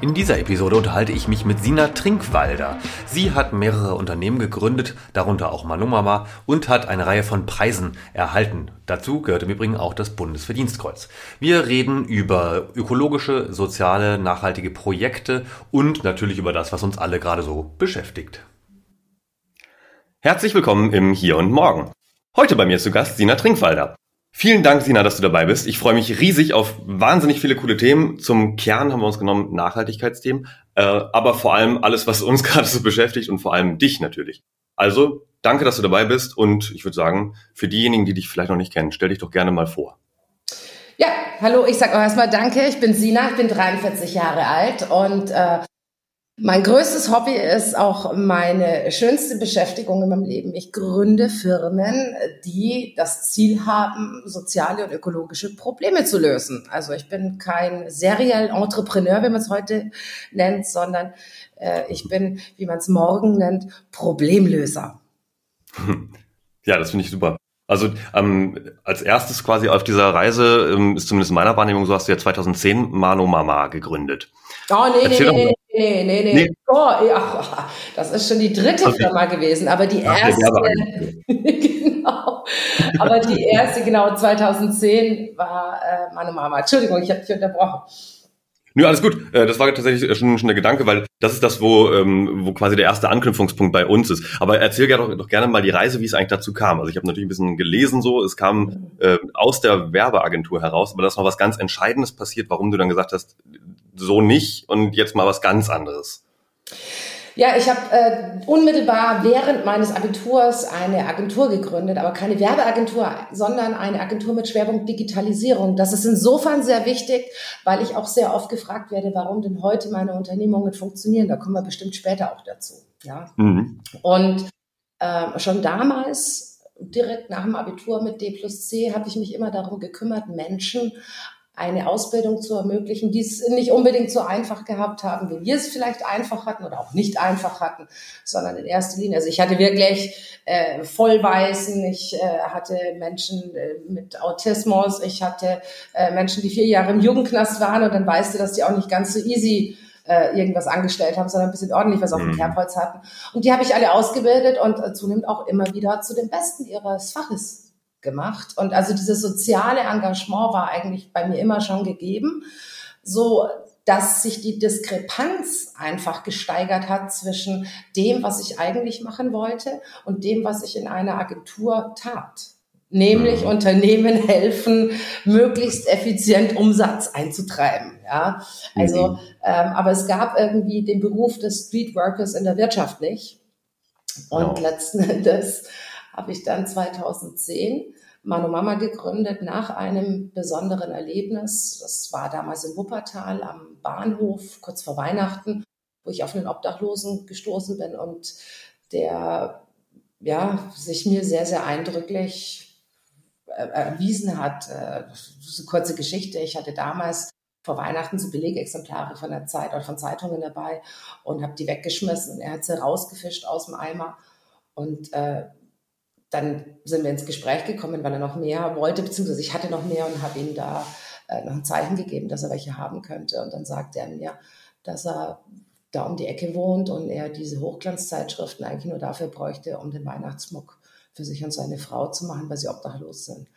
In dieser Episode unterhalte ich mich mit Sina Trinkwalder. Sie hat mehrere Unternehmen gegründet, darunter auch Manumama, und hat eine Reihe von Preisen erhalten. Dazu gehört im Übrigen auch das Bundesverdienstkreuz. Wir reden über ökologische, soziale, nachhaltige Projekte und natürlich über das, was uns alle gerade so beschäftigt. Herzlich willkommen im Hier und Morgen. Heute bei mir zu Gast Sina Trinkwalder. Vielen Dank, Sina, dass du dabei bist. Ich freue mich riesig auf wahnsinnig viele coole Themen. Zum Kern haben wir uns genommen Nachhaltigkeitsthemen, äh, aber vor allem alles, was uns gerade so beschäftigt und vor allem dich natürlich. Also, danke, dass du dabei bist und ich würde sagen, für diejenigen, die dich vielleicht noch nicht kennen, stell dich doch gerne mal vor. Ja, hallo, ich sage auch erstmal danke. Ich bin Sina, ich bin 43 Jahre alt und äh, mein größtes Hobby ist auch meine schönste Beschäftigung in meinem Leben. Ich gründe Firmen, die das Ziel haben, soziale und ökologische Probleme zu lösen. Also ich bin kein serial Entrepreneur, wie man es heute nennt, sondern äh, ich bin, wie man es morgen nennt, Problemlöser. Ja, das finde ich super. Also ähm, als erstes quasi auf dieser Reise ähm, ist zumindest in meiner Wahrnehmung so, hast du ja 2010 Mano Mama gegründet. Oh, nee, Erzähl nee, nee, nee, nee, nee, nee. Oh, ja, das ist schon die dritte okay. Firma gewesen, aber die erste, genau, aber die erste, genau, 2010 war äh, meine Mama. Entschuldigung, ich habe dich unterbrochen. Nö, alles gut. Äh, das war tatsächlich schon, schon der Gedanke, weil das ist das, wo, ähm, wo quasi der erste Anknüpfungspunkt bei uns ist. Aber erzähl doch, doch gerne mal die Reise, wie es eigentlich dazu kam. Also ich habe natürlich ein bisschen gelesen so, es kam äh, aus der Werbeagentur heraus, aber da ist noch was ganz Entscheidendes passiert, warum du dann gesagt hast, so nicht und jetzt mal was ganz anderes. Ja, ich habe äh, unmittelbar während meines Abiturs eine Agentur gegründet, aber keine Werbeagentur, sondern eine Agentur mit Schwerpunkt Digitalisierung. Das ist insofern sehr wichtig, weil ich auch sehr oft gefragt werde, warum denn heute meine Unternehmungen funktionieren. Da kommen wir bestimmt später auch dazu. Ja. Mhm. Und äh, schon damals direkt nach dem Abitur mit D plus C habe ich mich immer darum gekümmert, Menschen eine Ausbildung zu ermöglichen, die es nicht unbedingt so einfach gehabt haben, wie wir es vielleicht einfach hatten oder auch nicht einfach hatten, sondern in erster Linie. Also ich hatte wirklich äh, Vollweisen, ich äh, hatte Menschen äh, mit Autismus, ich hatte äh, Menschen, die vier Jahre im Jugendknast waren und dann weißt du, dass die auch nicht ganz so easy äh, irgendwas angestellt haben, sondern ein bisschen ordentlich was auf dem mhm. Kerbholz hatten. Und die habe ich alle ausgebildet und äh, zunehmend auch immer wieder zu den Besten ihres Faches gemacht. Und also dieses soziale Engagement war eigentlich bei mir immer schon gegeben, so dass sich die Diskrepanz einfach gesteigert hat zwischen dem, was ich eigentlich machen wollte und dem, was ich in einer Agentur tat. Nämlich mhm. Unternehmen helfen, möglichst effizient Umsatz einzutreiben. Ja, also, mhm. ähm, aber es gab irgendwie den Beruf des Streetworkers in der Wirtschaft nicht. Und genau. letzten Endes habe ich dann 2010 Mano Mama gegründet nach einem besonderen Erlebnis. Das war damals in Wuppertal am Bahnhof, kurz vor Weihnachten, wo ich auf einen Obdachlosen gestoßen bin und der ja, sich mir sehr, sehr eindrücklich erwiesen hat. Äh, das ist eine kurze Geschichte. Ich hatte damals vor Weihnachten so Belegexemplare von der Zeit oder von Zeitungen dabei und habe die weggeschmissen. Er hat sie rausgefischt aus dem Eimer und äh, dann sind wir ins Gespräch gekommen, weil er noch mehr wollte, beziehungsweise ich hatte noch mehr und habe ihm da äh, noch ein Zeichen gegeben, dass er welche haben könnte. Und dann sagte er mir, dass er da um die Ecke wohnt und er diese Hochglanzzeitschriften eigentlich nur dafür bräuchte, um den Weihnachtsmuck für sich und seine Frau zu machen, weil sie obdachlos sind.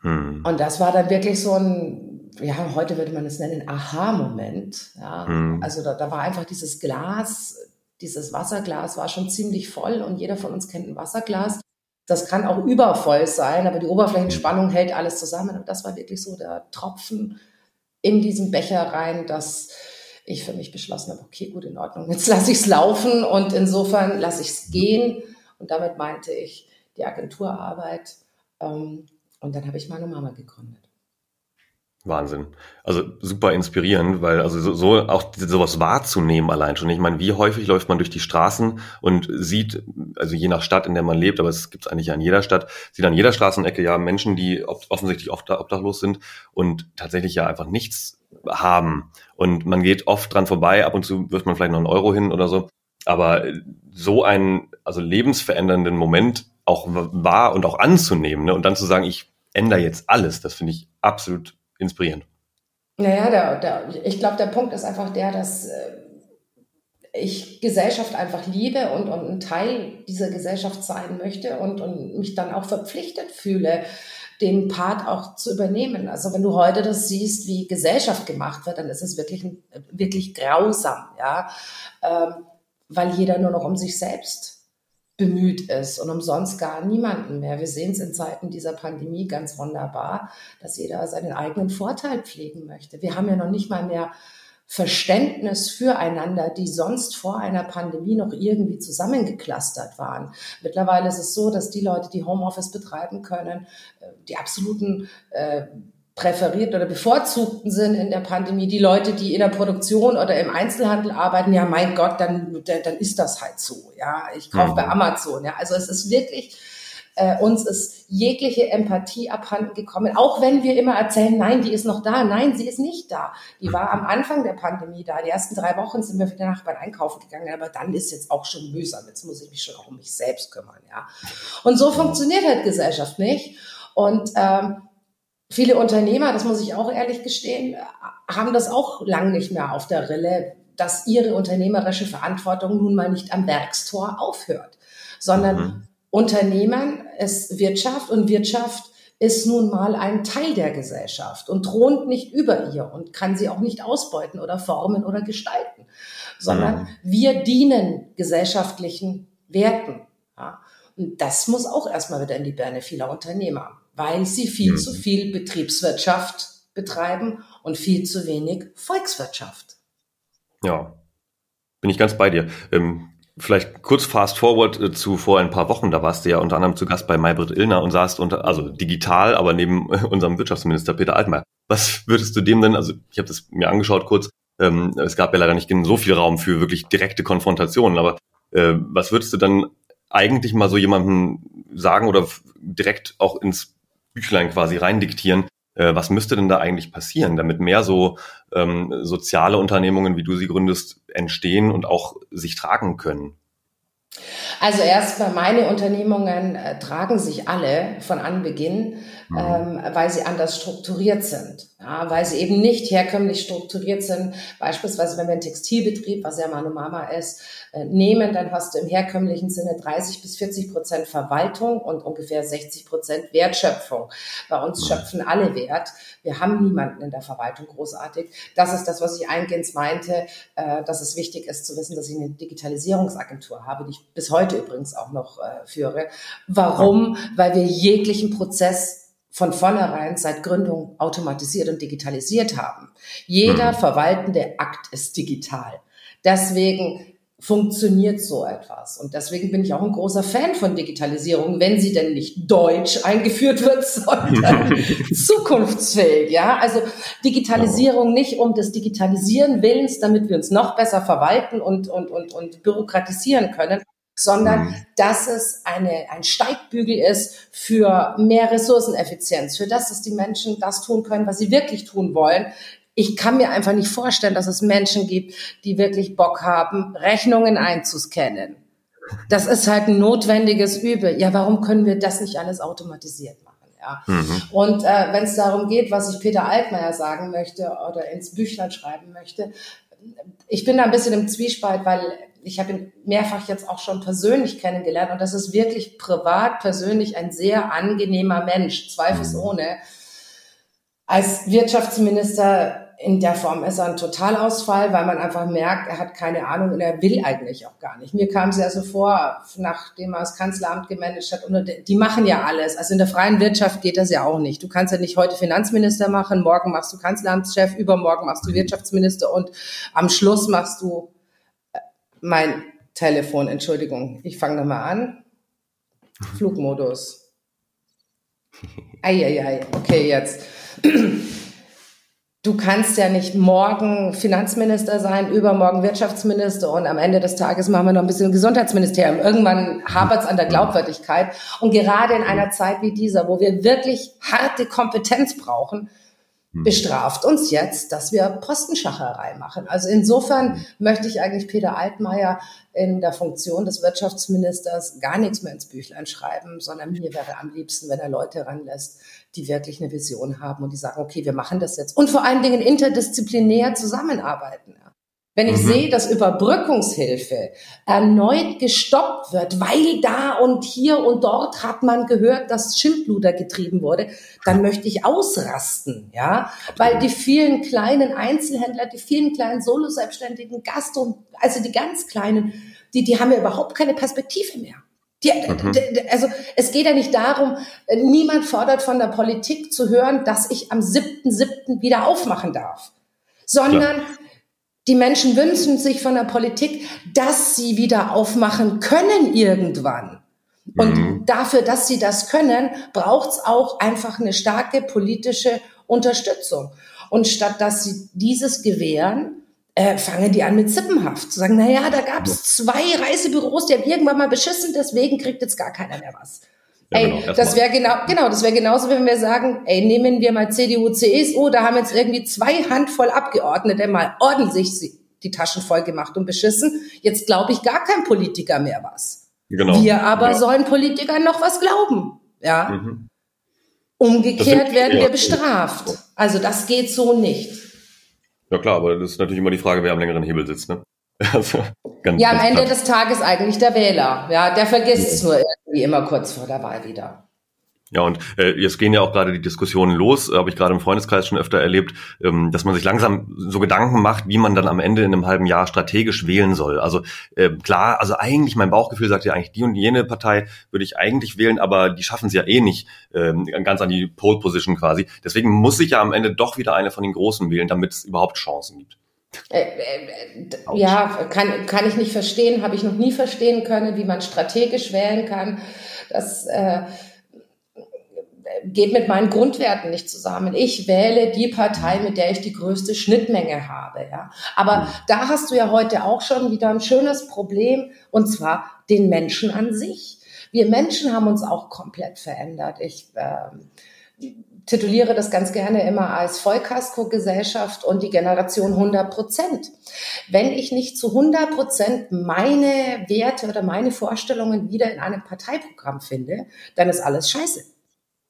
Hm. Und das war dann wirklich so ein, ja, heute würde man es nennen, Aha-Moment. Ja. Hm. Also da, da war einfach dieses Glas, dieses Wasserglas war schon ziemlich voll und jeder von uns kennt ein Wasserglas. Das kann auch übervoll sein, aber die Oberflächenspannung hält alles zusammen. Und das war wirklich so der Tropfen in diesen Becher rein, dass ich für mich beschlossen habe, okay, gut, in Ordnung, jetzt lasse ich es laufen und insofern lasse ich es gehen. Und damit meinte ich die Agenturarbeit. Ähm, und dann habe ich meine Mama gegründet. Wahnsinn. Also super inspirierend, weil also so, so auch sowas wahrzunehmen allein schon. Ich meine, wie häufig läuft man durch die Straßen und sieht, also je nach Stadt, in der man lebt, aber es gibt es eigentlich an jeder Stadt, sieht an jeder Straßenecke ja Menschen, die offensichtlich oft obdachlos sind und tatsächlich ja einfach nichts haben. Und man geht oft dran vorbei, ab und zu wirft man vielleicht noch einen Euro hin oder so. Aber so einen, also lebensverändernden Moment auch wahr und auch anzunehmen ne? und dann zu sagen, ich ändere jetzt alles, das finde ich absolut inspirierend. Naja, der, der, ich glaube, der Punkt ist einfach der, dass äh, ich Gesellschaft einfach liebe und, und ein Teil dieser Gesellschaft sein möchte und, und mich dann auch verpflichtet fühle, den Part auch zu übernehmen. Also wenn du heute das siehst, wie Gesellschaft gemacht wird, dann ist es wirklich, wirklich grausam, ja, ähm, weil jeder nur noch um sich selbst bemüht ist und umsonst gar niemanden mehr. Wir sehen es in Zeiten dieser Pandemie ganz wunderbar, dass jeder seinen eigenen Vorteil pflegen möchte. Wir haben ja noch nicht mal mehr Verständnis füreinander, die sonst vor einer Pandemie noch irgendwie zusammengeklustert waren. Mittlerweile ist es so, dass die Leute, die Homeoffice betreiben können, äh, die absoluten äh, präferiert oder bevorzugten sind in der Pandemie die Leute, die in der Produktion oder im Einzelhandel arbeiten. Ja, mein Gott, dann, dann ist das halt so. Ja, ich kaufe mhm. bei Amazon. Ja, also es ist wirklich, äh, uns ist jegliche Empathie abhanden gekommen. Auch wenn wir immer erzählen, nein, die ist noch da. Nein, sie ist nicht da. Die war am Anfang der Pandemie da. Die ersten drei Wochen sind wir für den Nachbarn einkaufen gegangen. Aber dann ist jetzt auch schon mühsam. Jetzt muss ich mich schon auch um mich selbst kümmern. Ja, und so funktioniert halt Gesellschaft nicht. Und ähm, Viele Unternehmer, das muss ich auch ehrlich gestehen, haben das auch lang nicht mehr auf der Rille, dass ihre unternehmerische Verantwortung nun mal nicht am Werkstor aufhört, sondern mhm. Unternehmen ist Wirtschaft und Wirtschaft ist nun mal ein Teil der Gesellschaft und thront nicht über ihr und kann sie auch nicht ausbeuten oder formen oder gestalten, sondern mhm. wir dienen gesellschaftlichen Werten. Ja. Und das muss auch erstmal wieder in die Birne vieler Unternehmer weil sie viel mhm. zu viel Betriebswirtschaft betreiben und viel zu wenig Volkswirtschaft. Ja, bin ich ganz bei dir. Ähm, vielleicht kurz fast forward äh, zu vor ein paar Wochen, da warst du ja unter anderem zu Gast bei Maybrit Illner und saßt unter, also digital, aber neben unserem Wirtschaftsminister Peter Altmaier. Was würdest du dem denn, also ich habe das mir angeschaut kurz, ähm, es gab ja leider nicht so viel Raum für wirklich direkte Konfrontationen, aber äh, was würdest du dann eigentlich mal so jemandem sagen oder direkt auch ins Büchlein quasi reindiktieren. Äh, was müsste denn da eigentlich passieren, damit mehr so ähm, soziale Unternehmungen, wie du sie gründest, entstehen und auch sich tragen können? Also erstmal, meine Unternehmungen äh, tragen sich alle von Anbeginn, mhm. ähm, weil sie anders strukturiert sind. Ja, weil sie eben nicht herkömmlich strukturiert sind. Beispielsweise, wenn wir einen Textilbetrieb, was ja meine Mama ist, äh, nehmen, dann hast du im herkömmlichen Sinne 30 bis 40 Prozent Verwaltung und ungefähr 60 Prozent Wertschöpfung. Bei uns schöpfen alle Wert. Wir haben niemanden in der Verwaltung großartig. Das ist das, was ich eingehend meinte, äh, dass es wichtig ist zu wissen, dass ich eine Digitalisierungsagentur habe, die ich bis heute übrigens auch noch äh, führe. Warum? Weil wir jeglichen Prozess von vornherein seit Gründung automatisiert und digitalisiert haben. Jeder mhm. verwaltende Akt ist digital. Deswegen funktioniert so etwas. Und deswegen bin ich auch ein großer Fan von Digitalisierung, wenn sie denn nicht deutsch eingeführt wird, sondern zukunftsfähig. Ja, also Digitalisierung nicht um des Digitalisieren Willens, damit wir uns noch besser verwalten und, und, und, und bürokratisieren können, sondern mhm. dass es eine, ein Steigbügel ist für mehr Ressourceneffizienz, für das, dass die Menschen das tun können, was sie wirklich tun wollen. Ich kann mir einfach nicht vorstellen, dass es Menschen gibt, die wirklich Bock haben, Rechnungen einzuscannen. Das ist halt ein notwendiges Übel. Ja, warum können wir das nicht alles automatisiert machen? Ja. Mhm. Und äh, wenn es darum geht, was ich Peter Altmaier sagen möchte oder ins Büchlein schreiben möchte, ich bin da ein bisschen im Zwiespalt, weil ich habe ihn mehrfach jetzt auch schon persönlich kennengelernt und das ist wirklich privat, persönlich ein sehr angenehmer Mensch, zweifelsohne. Mhm. Als Wirtschaftsminister in der Form ist er ein Totalausfall, weil man einfach merkt, er hat keine Ahnung und er will eigentlich auch gar nicht. Mir kam es ja so vor, nachdem er das Kanzleramt gemanagt hat, und die machen ja alles. Also in der freien Wirtschaft geht das ja auch nicht. Du kannst ja nicht heute Finanzminister machen, morgen machst du Kanzleramtschef, übermorgen machst du mhm. Wirtschaftsminister und am Schluss machst du mein Telefon, Entschuldigung, ich fange nochmal an. Flugmodus. Eieiei, okay, jetzt. du kannst ja nicht morgen Finanzminister sein, übermorgen Wirtschaftsminister und am Ende des Tages machen wir noch ein bisschen Gesundheitsministerium. Irgendwann hapert es an der Glaubwürdigkeit. Und gerade in einer Zeit wie dieser, wo wir wirklich harte Kompetenz brauchen. Bestraft uns jetzt, dass wir Postenschacherei machen. Also insofern möchte ich eigentlich Peter Altmaier in der Funktion des Wirtschaftsministers gar nichts mehr ins Büchlein schreiben, sondern mir wäre am liebsten, wenn er Leute ranlässt, die wirklich eine Vision haben und die sagen, okay, wir machen das jetzt. Und vor allen Dingen interdisziplinär zusammenarbeiten. Wenn ich mhm. sehe, dass Überbrückungshilfe erneut gestoppt wird, weil da und hier und dort hat man gehört, dass Schindluder getrieben wurde, dann möchte ich ausrasten, ja, weil die vielen kleinen Einzelhändler, die vielen kleinen Solo-Selbstständigen, Gastro, also die ganz kleinen, die, die haben ja überhaupt keine Perspektive mehr. Die, mhm. Also es geht ja nicht darum, niemand fordert von der Politik zu hören, dass ich am 7.7. wieder aufmachen darf, sondern Klar die Menschen wünschen sich von der Politik, dass sie wieder aufmachen können irgendwann. Und mhm. dafür, dass sie das können, braucht es auch einfach eine starke politische Unterstützung. Und statt dass sie dieses gewähren, äh, fangen die an mit Zippenhaft zu sagen, na ja, da gab es zwei Reisebüros, die haben irgendwann mal beschissen, deswegen kriegt jetzt gar keiner mehr was. Ja, ey, genau, das wäre genau, genau, das wäre genauso, wenn wir sagen, ey, nehmen wir mal CDU, CSU, da haben jetzt irgendwie zwei Handvoll Abgeordnete mal ordentlich die Taschen voll gemacht und beschissen. Jetzt glaube ich gar kein Politiker mehr was. Genau. Wir aber ja. sollen Politikern noch was glauben. Ja. Mhm. Umgekehrt werden wir bestraft. Also das geht so nicht. Ja klar, aber das ist natürlich immer die Frage, wer am längeren Hebel sitzt, ne? Also, ganz, ja, am Ende klar. des Tages eigentlich der Wähler. Ja, der vergisst es nur irgendwie immer kurz vor der Wahl wieder. Ja, und äh, jetzt gehen ja auch gerade die Diskussionen los, äh, habe ich gerade im Freundeskreis schon öfter erlebt, ähm, dass man sich langsam so Gedanken macht, wie man dann am Ende in einem halben Jahr strategisch wählen soll. Also äh, klar, also eigentlich mein Bauchgefühl sagt ja eigentlich, die und jene Partei würde ich eigentlich wählen, aber die schaffen es ja eh nicht ähm, ganz an die Pole Position quasi. Deswegen muss ich ja am Ende doch wieder eine von den Großen wählen, damit es überhaupt Chancen gibt. Äh, äh, ja, kann, kann ich nicht verstehen, habe ich noch nie verstehen können, wie man strategisch wählen kann. Das äh, geht mit meinen Grundwerten nicht zusammen. Ich wähle die Partei, mit der ich die größte Schnittmenge habe. Ja. Aber mhm. da hast du ja heute auch schon wieder ein schönes Problem, und zwar den Menschen an sich. Wir Menschen haben uns auch komplett verändert. Ich äh, tituliere das ganz gerne immer als Vollkasko-Gesellschaft und die Generation 100 Prozent. Wenn ich nicht zu 100 Prozent meine Werte oder meine Vorstellungen wieder in einem Parteiprogramm finde, dann ist alles scheiße.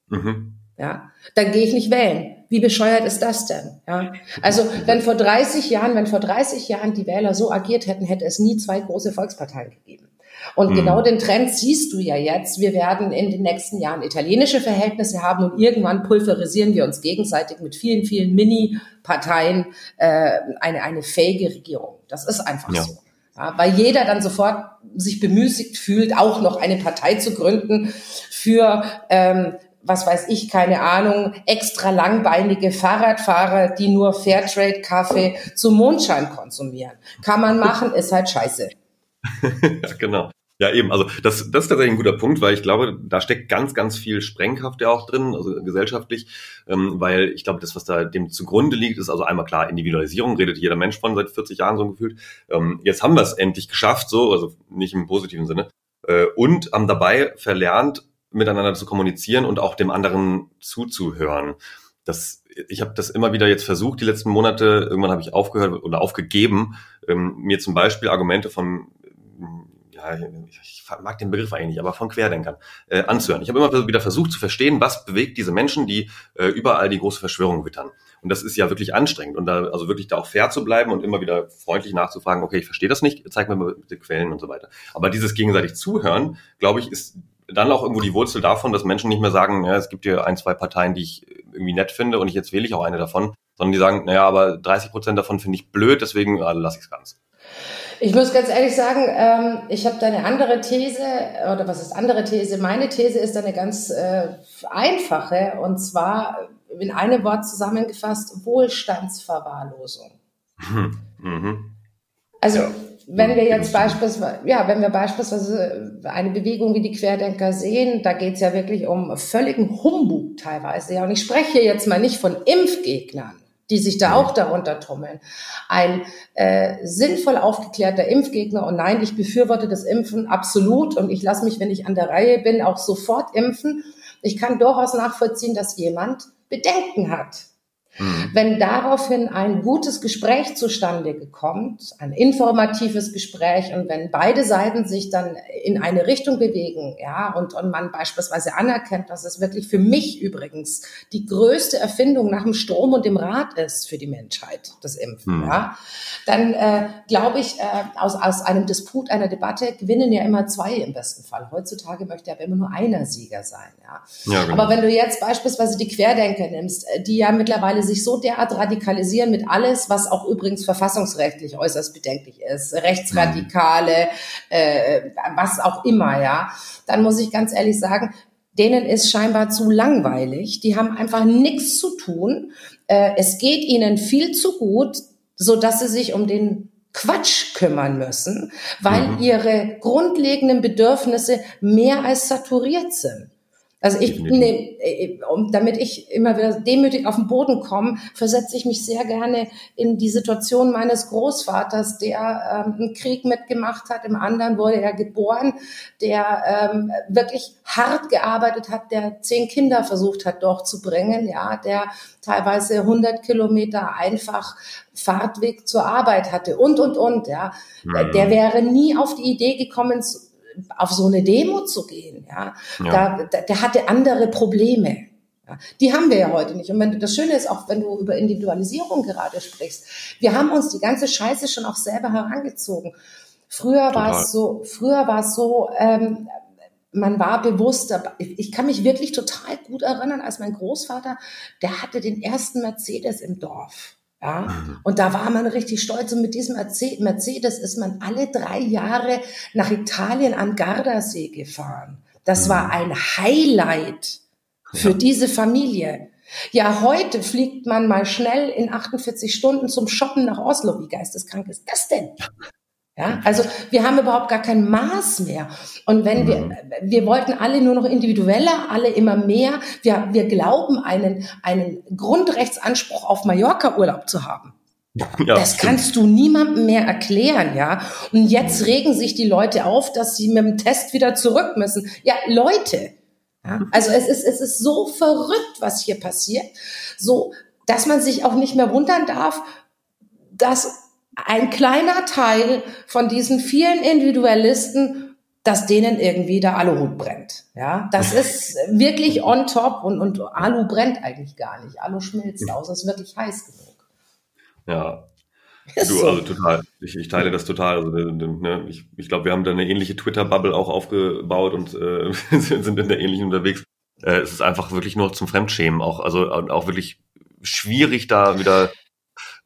Mhm. Ja, dann gehe ich nicht wählen. Wie bescheuert ist das denn? Ja, also wenn vor 30 Jahren, wenn vor 30 Jahren die Wähler so agiert hätten, hätte es nie zwei große Volksparteien gegeben. Und mhm. genau den Trend siehst du ja jetzt. Wir werden in den nächsten Jahren italienische Verhältnisse haben und irgendwann pulverisieren wir uns gegenseitig mit vielen, vielen Mini-Parteien äh, eine, eine fähige Regierung. Das ist einfach ja. so. Ja, weil jeder dann sofort sich bemüßigt fühlt, auch noch eine Partei zu gründen für ähm, was weiß ich, keine Ahnung, extra langbeinige Fahrradfahrer, die nur Fairtrade-Kaffee zum Mondschein konsumieren. Kann man machen, ist halt scheiße. ja, genau. Ja, eben. Also das, das ist tatsächlich ein guter Punkt, weil ich glaube, da steckt ganz, ganz viel Sprengkraft ja auch drin, also gesellschaftlich, ähm, weil ich glaube, das, was da dem zugrunde liegt, ist also einmal klar Individualisierung, redet jeder Mensch von seit 40 Jahren so gefühlt. Ähm, jetzt haben wir es endlich geschafft, so, also nicht im positiven Sinne, äh, und haben dabei verlernt, miteinander zu kommunizieren und auch dem anderen zuzuhören. Das, ich habe das immer wieder jetzt versucht, die letzten Monate. Irgendwann habe ich aufgehört oder aufgegeben, ähm, mir zum Beispiel Argumente von, ja, ich mag den Begriff eigentlich nicht, aber von Querdenkern äh, anzuhören. Ich habe immer wieder versucht zu verstehen, was bewegt diese Menschen, die äh, überall die große Verschwörung wittern. Und das ist ja wirklich anstrengend. Und da, also wirklich da auch fair zu bleiben und immer wieder freundlich nachzufragen, okay, ich verstehe das nicht, zeig mir mal bitte Quellen und so weiter. Aber dieses gegenseitig Zuhören, glaube ich, ist dann auch irgendwo die Wurzel davon, dass Menschen nicht mehr sagen, ja, es gibt hier ein, zwei Parteien, die ich irgendwie nett finde und ich jetzt wähle ich auch eine davon, sondern die sagen, naja, aber 30 Prozent davon finde ich blöd, deswegen also lasse ich es ganz. Ich muss ganz ehrlich sagen, ähm, ich habe da eine andere These, oder was ist andere These? Meine These ist eine ganz äh, einfache, und zwar in einem Wort zusammengefasst, Wohlstandsverwahrlosung. Mhm. Also ja wenn wir jetzt beispielsweise, ja, wenn wir beispielsweise eine Bewegung wie die Querdenker sehen, da geht es ja wirklich um völligen Humbug teilweise. Ja, und ich spreche jetzt mal nicht von Impfgegnern, die sich da auch darunter tummeln. Ein äh, sinnvoll aufgeklärter Impfgegner und nein, ich befürworte das Impfen absolut und ich lasse mich, wenn ich an der Reihe bin, auch sofort impfen. Ich kann durchaus nachvollziehen, dass jemand Bedenken hat Mhm. Wenn daraufhin ein gutes Gespräch zustande kommt, ein informatives Gespräch und wenn beide Seiten sich dann in eine Richtung bewegen, ja, und, und man beispielsweise anerkennt, dass es wirklich für mich übrigens die größte Erfindung nach dem Strom und dem Rad ist für die Menschheit, das Impfen, mhm. ja, dann äh, glaube ich, äh, aus, aus einem Disput, einer Debatte gewinnen ja immer zwei im besten Fall. Heutzutage möchte aber immer nur einer Sieger sein, ja. ja genau. Aber wenn du jetzt beispielsweise die Querdenker nimmst, äh, die ja mittlerweile sich so derart radikalisieren mit alles, was auch übrigens verfassungsrechtlich äußerst bedenklich ist, Rechtsradikale, äh, was auch immer, ja, dann muss ich ganz ehrlich sagen, denen ist scheinbar zu langweilig. Die haben einfach nichts zu tun. Äh, es geht ihnen viel zu gut, so dass sie sich um den Quatsch kümmern müssen, weil mhm. ihre grundlegenden Bedürfnisse mehr als saturiert sind. Also ich, ne, damit ich immer wieder demütig auf den Boden komme, versetze ich mich sehr gerne in die Situation meines Großvaters, der ähm, einen Krieg mitgemacht hat. Im anderen wurde er geboren, der ähm, wirklich hart gearbeitet hat, der zehn Kinder versucht hat durchzubringen, ja, der teilweise 100 Kilometer einfach Fahrtweg zur Arbeit hatte und, und, und, ja. Mhm. Der wäre nie auf die Idee gekommen, auf so eine Demo zu gehen, ja, ja. Da, der hatte andere Probleme. Ja, die haben wir ja heute nicht. Und wenn das Schöne ist, auch wenn du über Individualisierung gerade sprichst, wir haben uns die ganze Scheiße schon auch selber herangezogen. Früher war es so, früher war es so, ähm, man war bewusst, ich kann mich wirklich total gut erinnern, als mein Großvater, der hatte den ersten Mercedes im Dorf. Ja, mhm. und da war man richtig stolz. Und mit diesem Mercedes ist man alle drei Jahre nach Italien an Gardasee gefahren. Das mhm. war ein Highlight für diese Familie. Ja, heute fliegt man mal schnell in 48 Stunden zum Shoppen nach Oslo. Wie geisteskrank ist das denn? Ja, also wir haben überhaupt gar kein Maß mehr. Und wenn wir, mhm. wir wollten alle nur noch individueller, alle immer mehr. Wir, wir glauben, einen, einen Grundrechtsanspruch auf Mallorca-Urlaub zu haben. Ja, das stimmt. kannst du niemandem mehr erklären, ja. Und jetzt regen sich die Leute auf, dass sie mit dem Test wieder zurück müssen. Ja, Leute. Ja, also es ist, es ist so verrückt, was hier passiert. So, dass man sich auch nicht mehr wundern darf, dass ein kleiner Teil von diesen vielen Individualisten, dass denen irgendwie der Aluhut brennt. Ja, das ist wirklich on top und, und Alu brennt eigentlich gar nicht. Alu schmilzt aus, es ist wirklich heiß genug. Ja. Ist du, so. also total. Ich, ich teile das total. Also, ne, ich, ich glaube, wir haben da eine ähnliche Twitter-Bubble auch aufgebaut und äh, sind in der ähnlichen unterwegs. Äh, es ist einfach wirklich nur zum Fremdschämen auch, also auch wirklich schwierig da wieder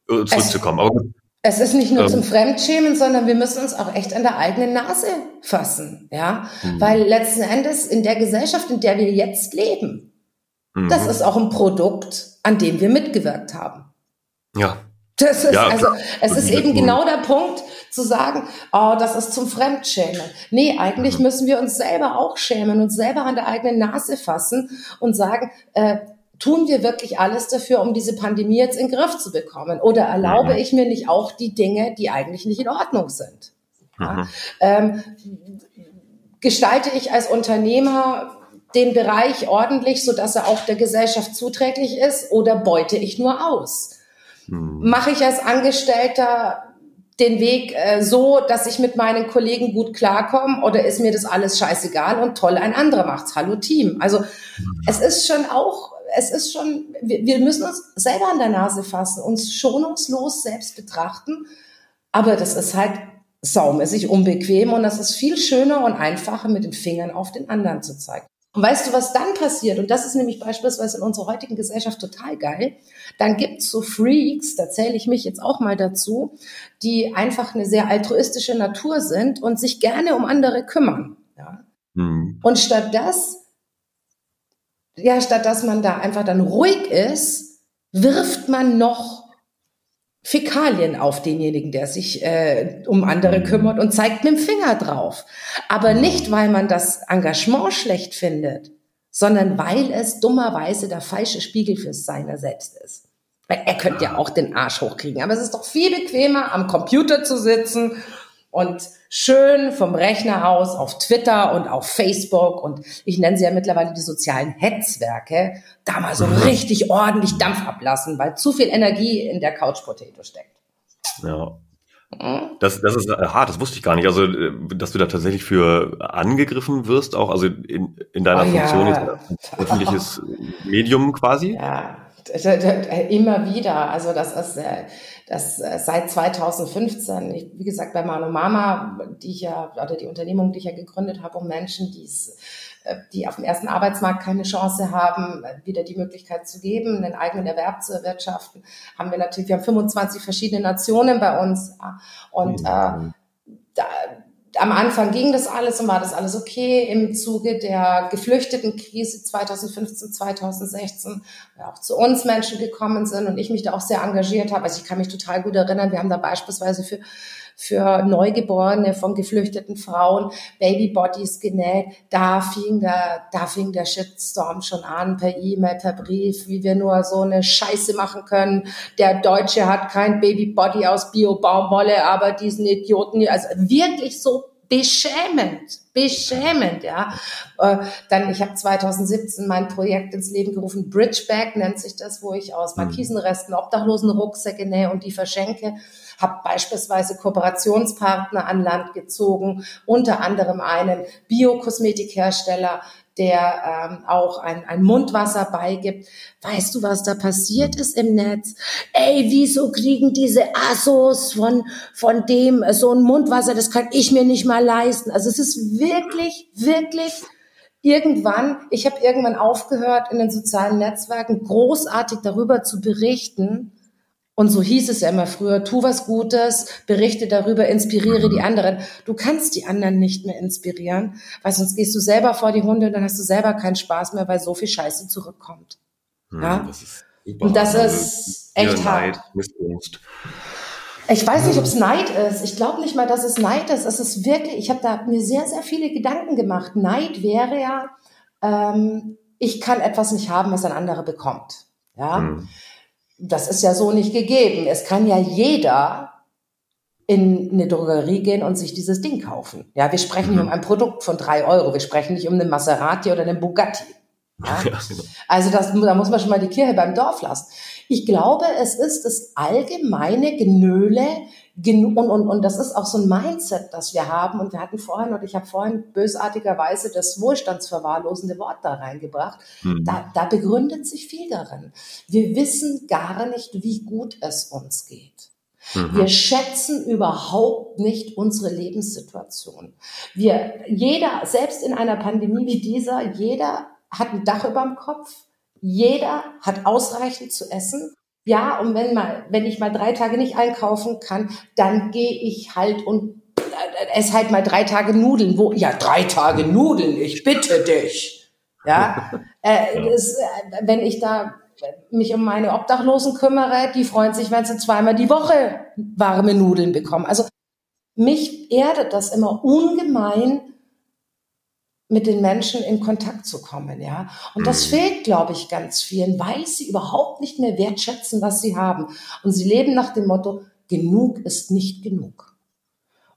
äh, zurückzukommen. Aber gut. Es ist nicht nur ähm, zum Fremdschämen, sondern wir müssen uns auch echt an der eigenen Nase fassen, ja, mhm. weil letzten Endes in der Gesellschaft, in der wir jetzt leben, mhm. das ist auch ein Produkt, an dem wir mitgewirkt haben. Ja. Das ist, ja, also, es ist eben genau der Punkt, zu sagen, oh, das ist zum Fremdschämen. Nee, eigentlich mhm. müssen wir uns selber auch schämen und selber an der eigenen Nase fassen und sagen, äh, tun wir wirklich alles dafür, um diese Pandemie jetzt in den Griff zu bekommen? Oder erlaube mhm. ich mir nicht auch die Dinge, die eigentlich nicht in Ordnung sind? Ja? Mhm. Ähm, gestalte ich als Unternehmer den Bereich ordentlich, so dass er auch der Gesellschaft zuträglich ist, oder beute ich nur aus? Mhm. Mache ich als Angestellter den Weg äh, so, dass ich mit meinen Kollegen gut klarkomme oder ist mir das alles scheißegal und toll, ein anderer macht's. Hallo Team. Also es ist schon auch es ist schon, wir, wir müssen uns selber an der Nase fassen, uns schonungslos selbst betrachten. Aber das ist halt saumäßig unbequem und das ist viel schöner und einfacher, mit den Fingern auf den anderen zu zeigen. Und weißt du, was dann passiert? Und das ist nämlich beispielsweise in unserer heutigen Gesellschaft total geil. Dann gibt's so Freaks, da zähle ich mich jetzt auch mal dazu, die einfach eine sehr altruistische Natur sind und sich gerne um andere kümmern. Ja? Mhm. Und statt das ja, statt dass man da einfach dann ruhig ist, wirft man noch Fäkalien auf denjenigen, der sich äh, um andere mhm. kümmert und zeigt mit dem Finger drauf. Aber nicht, weil man das Engagement schlecht findet, sondern weil es dummerweise der falsche Spiegel fürs Seiner selbst ist. Er könnte ja auch den Arsch hochkriegen, aber es ist doch viel bequemer, am Computer zu sitzen und schön vom Rechner aus auf Twitter und auf Facebook und ich nenne sie ja mittlerweile die sozialen Hetzwerke, da mal so richtig ordentlich Dampf ablassen, weil zu viel Energie in der Couch Potato steckt. Ja. Mhm. Das, das ist hart, das wusste ich gar nicht. Also, äh, dass du da tatsächlich für angegriffen wirst, auch also in, in deiner oh, Funktion ja. jetzt öffentliches Medium quasi. Ja, immer wieder. Also das ist äh, das äh, seit 2015. Ich, wie gesagt, bei Mano Mama, die ich ja oder die Unternehmung, die ich ja gegründet habe, um Menschen, die es äh, die auf dem ersten Arbeitsmarkt keine Chance haben, wieder die Möglichkeit zu geben, einen eigenen Erwerb zu erwirtschaften, haben wir natürlich, wir haben 25 verschiedene Nationen bei uns und mhm. äh, da, am Anfang ging das alles und war das alles okay. Im Zuge der Geflüchtetenkrise 2015, 2016, ja, auch zu uns Menschen gekommen sind und ich mich da auch sehr engagiert habe. Also ich kann mich total gut erinnern, wir haben da beispielsweise für für Neugeborene von geflüchteten Frauen Babybodies genäht. Da fing der, da fing der Shitstorm schon an, per E-Mail, per Brief, wie wir nur so eine Scheiße machen können. Der Deutsche hat kein Babybody aus Bio-Baumwolle, aber diesen Idioten, also wirklich so beschämend, beschämend, ja. Äh, dann, ich habe 2017 mein Projekt ins Leben gerufen, Bridgeback nennt sich das, wo ich aus mhm. Markisenresten Obdachlosen Rucksäcke nähe und die verschenke habe beispielsweise Kooperationspartner an Land gezogen, unter anderem einen Biokosmetikhersteller, der ähm, auch ein, ein Mundwasser beigibt. Weißt du, was da passiert ist im Netz? Ey, wieso kriegen diese Assos von, von dem so ein Mundwasser? Das kann ich mir nicht mal leisten. Also es ist wirklich, wirklich irgendwann, ich habe irgendwann aufgehört, in den sozialen Netzwerken großartig darüber zu berichten, und so hieß es ja immer früher, tu was Gutes, berichte darüber, inspiriere die mhm. anderen. Du kannst die anderen nicht mehr inspirieren, weil sonst gehst du selber vor die Hunde und dann hast du selber keinen Spaß mehr, weil so viel Scheiße zurückkommt. Hm, ja? Das ist und das ist echt hart. Ich weiß nicht, ob es Neid ist. Ich glaube nicht mal, dass es Neid ist. Es ist wirklich, ich habe da mir sehr, sehr viele Gedanken gemacht. Neid wäre ja, ähm, ich kann etwas nicht haben, was ein anderer bekommt. Ja. Hm das ist ja so nicht gegeben. Es kann ja jeder in eine Drogerie gehen und sich dieses Ding kaufen. Ja, wir sprechen nicht um ein Produkt von drei Euro. Wir sprechen nicht um einen Maserati oder einen Bugatti. Ja? Genau. Also das, da muss man schon mal die Kirche beim Dorf lassen. Ich glaube, es ist das allgemeine Genöle und, und, und das ist auch so ein Mindset, das wir haben. Und wir hatten vorhin, und ich habe vorhin bösartigerweise das wohlstandsverwahrlosende Wort da reingebracht. Mhm. Da, da begründet sich viel darin. Wir wissen gar nicht, wie gut es uns geht. Mhm. Wir schätzen überhaupt nicht unsere Lebenssituation. Wir, jeder, selbst in einer Pandemie wie dieser, jeder hat ein Dach über dem Kopf. Jeder hat ausreichend zu essen. Ja, und wenn mal, wenn ich mal drei Tage nicht einkaufen kann, dann gehe ich halt und esse halt mal drei Tage Nudeln. Wo, ja, drei Tage Nudeln, ich bitte dich. Ja, äh, das, äh, wenn ich da mich um meine Obdachlosen kümmere, die freuen sich, wenn sie zweimal die Woche warme Nudeln bekommen. Also mich erdet das immer ungemein, mit den Menschen in Kontakt zu kommen, ja. Und das mhm. fehlt, glaube ich, ganz vielen, weil sie überhaupt nicht mehr wertschätzen, was sie haben. Und sie leben nach dem Motto, genug ist nicht genug.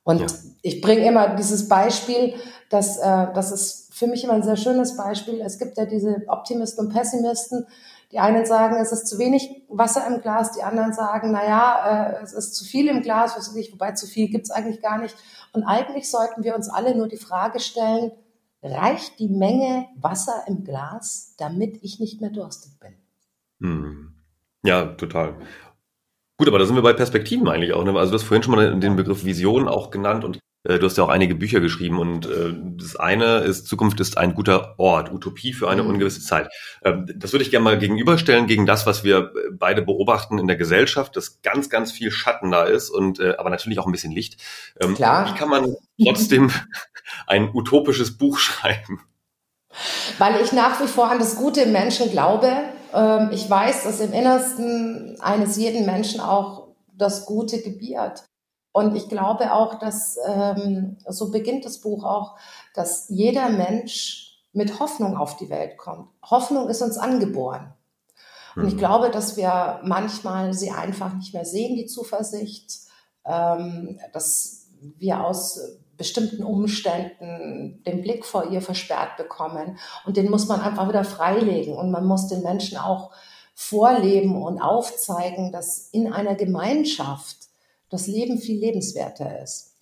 Und ja. ich bringe immer dieses Beispiel, dass äh, das ist für mich immer ein sehr schönes Beispiel. Es gibt ja diese Optimisten und Pessimisten. Die einen sagen, es ist zu wenig Wasser im Glas, die anderen sagen, na ja, äh, es ist zu viel im Glas, wobei zu viel gibt's eigentlich gar nicht. Und eigentlich sollten wir uns alle nur die Frage stellen, reicht die Menge Wasser im Glas, damit ich nicht mehr durstig bin. Hm. Ja, total. Gut, aber da sind wir bei Perspektiven eigentlich auch. Ne? Also du hast vorhin schon mal den Begriff Vision auch genannt und du hast ja auch einige Bücher geschrieben und äh, das eine ist, Zukunft ist ein guter Ort, Utopie für eine mhm. ungewisse Zeit. Ähm, das würde ich gerne mal gegenüberstellen gegen das, was wir äh, beide beobachten in der Gesellschaft, dass ganz, ganz viel Schatten da ist und äh, aber natürlich auch ein bisschen Licht. Ähm, Klar. Wie kann man trotzdem ein utopisches Buch schreiben? Weil ich nach wie vor an das Gute im Menschen glaube. Ähm, ich weiß, dass im Innersten eines jeden Menschen auch das Gute gebiert. Und ich glaube auch, dass, ähm, so beginnt das Buch auch, dass jeder Mensch mit Hoffnung auf die Welt kommt. Hoffnung ist uns angeboren. Und ich mhm. glaube, dass wir manchmal sie einfach nicht mehr sehen, die Zuversicht, ähm, dass wir aus bestimmten Umständen den Blick vor ihr versperrt bekommen. Und den muss man einfach wieder freilegen. Und man muss den Menschen auch vorleben und aufzeigen, dass in einer Gemeinschaft das Leben viel lebenswerter ist.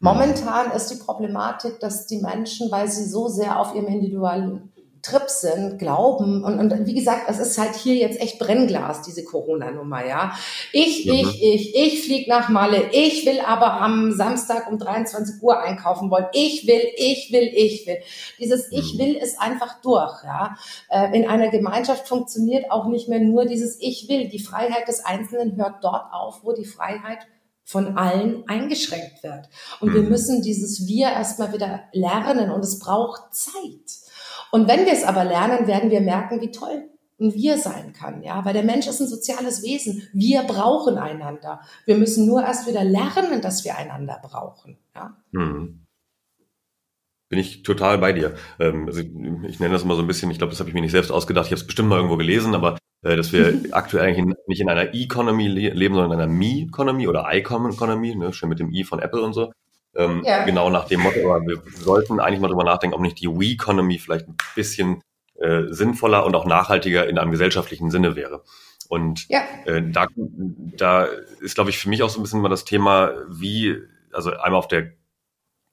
Momentan ist die Problematik, dass die Menschen, weil sie so sehr auf ihrem individuellen Trip sind, glauben. Und, und wie gesagt, es ist halt hier jetzt echt Brennglas, diese Corona-Nummer, ja. Ich, mhm. ich, ich, ich flieg nach Malle. Ich will aber am Samstag um 23 Uhr einkaufen wollen. Ich will, ich will, ich will. Dieses Ich mhm. will ist einfach durch, ja. Äh, in einer Gemeinschaft funktioniert auch nicht mehr nur dieses Ich will. Die Freiheit des Einzelnen hört dort auf, wo die Freiheit von allen eingeschränkt wird. Und wir mhm. müssen dieses Wir erstmal wieder lernen und es braucht Zeit. Und wenn wir es aber lernen, werden wir merken, wie toll ein Wir sein kann, ja, weil der Mensch ist ein soziales Wesen. Wir brauchen einander. Wir müssen nur erst wieder lernen, dass wir einander brauchen, ja. Mhm. Bin ich total bei dir. Ähm, also ich nenne das mal so ein bisschen, ich glaube, das habe ich mir nicht selbst ausgedacht, ich habe es bestimmt mal irgendwo gelesen, aber äh, dass wir aktuell eigentlich nicht in einer E-Economy leben, sondern in einer Me-Economy oder I-Economy, ne, schon mit dem I von Apple und so. Ähm, ja. Genau nach dem Motto, aber wir sollten eigentlich mal drüber nachdenken, ob nicht die We-Economy vielleicht ein bisschen äh, sinnvoller und auch nachhaltiger in einem gesellschaftlichen Sinne wäre. Und ja. äh, da, da ist, glaube ich, für mich auch so ein bisschen mal das Thema, wie, also einmal auf der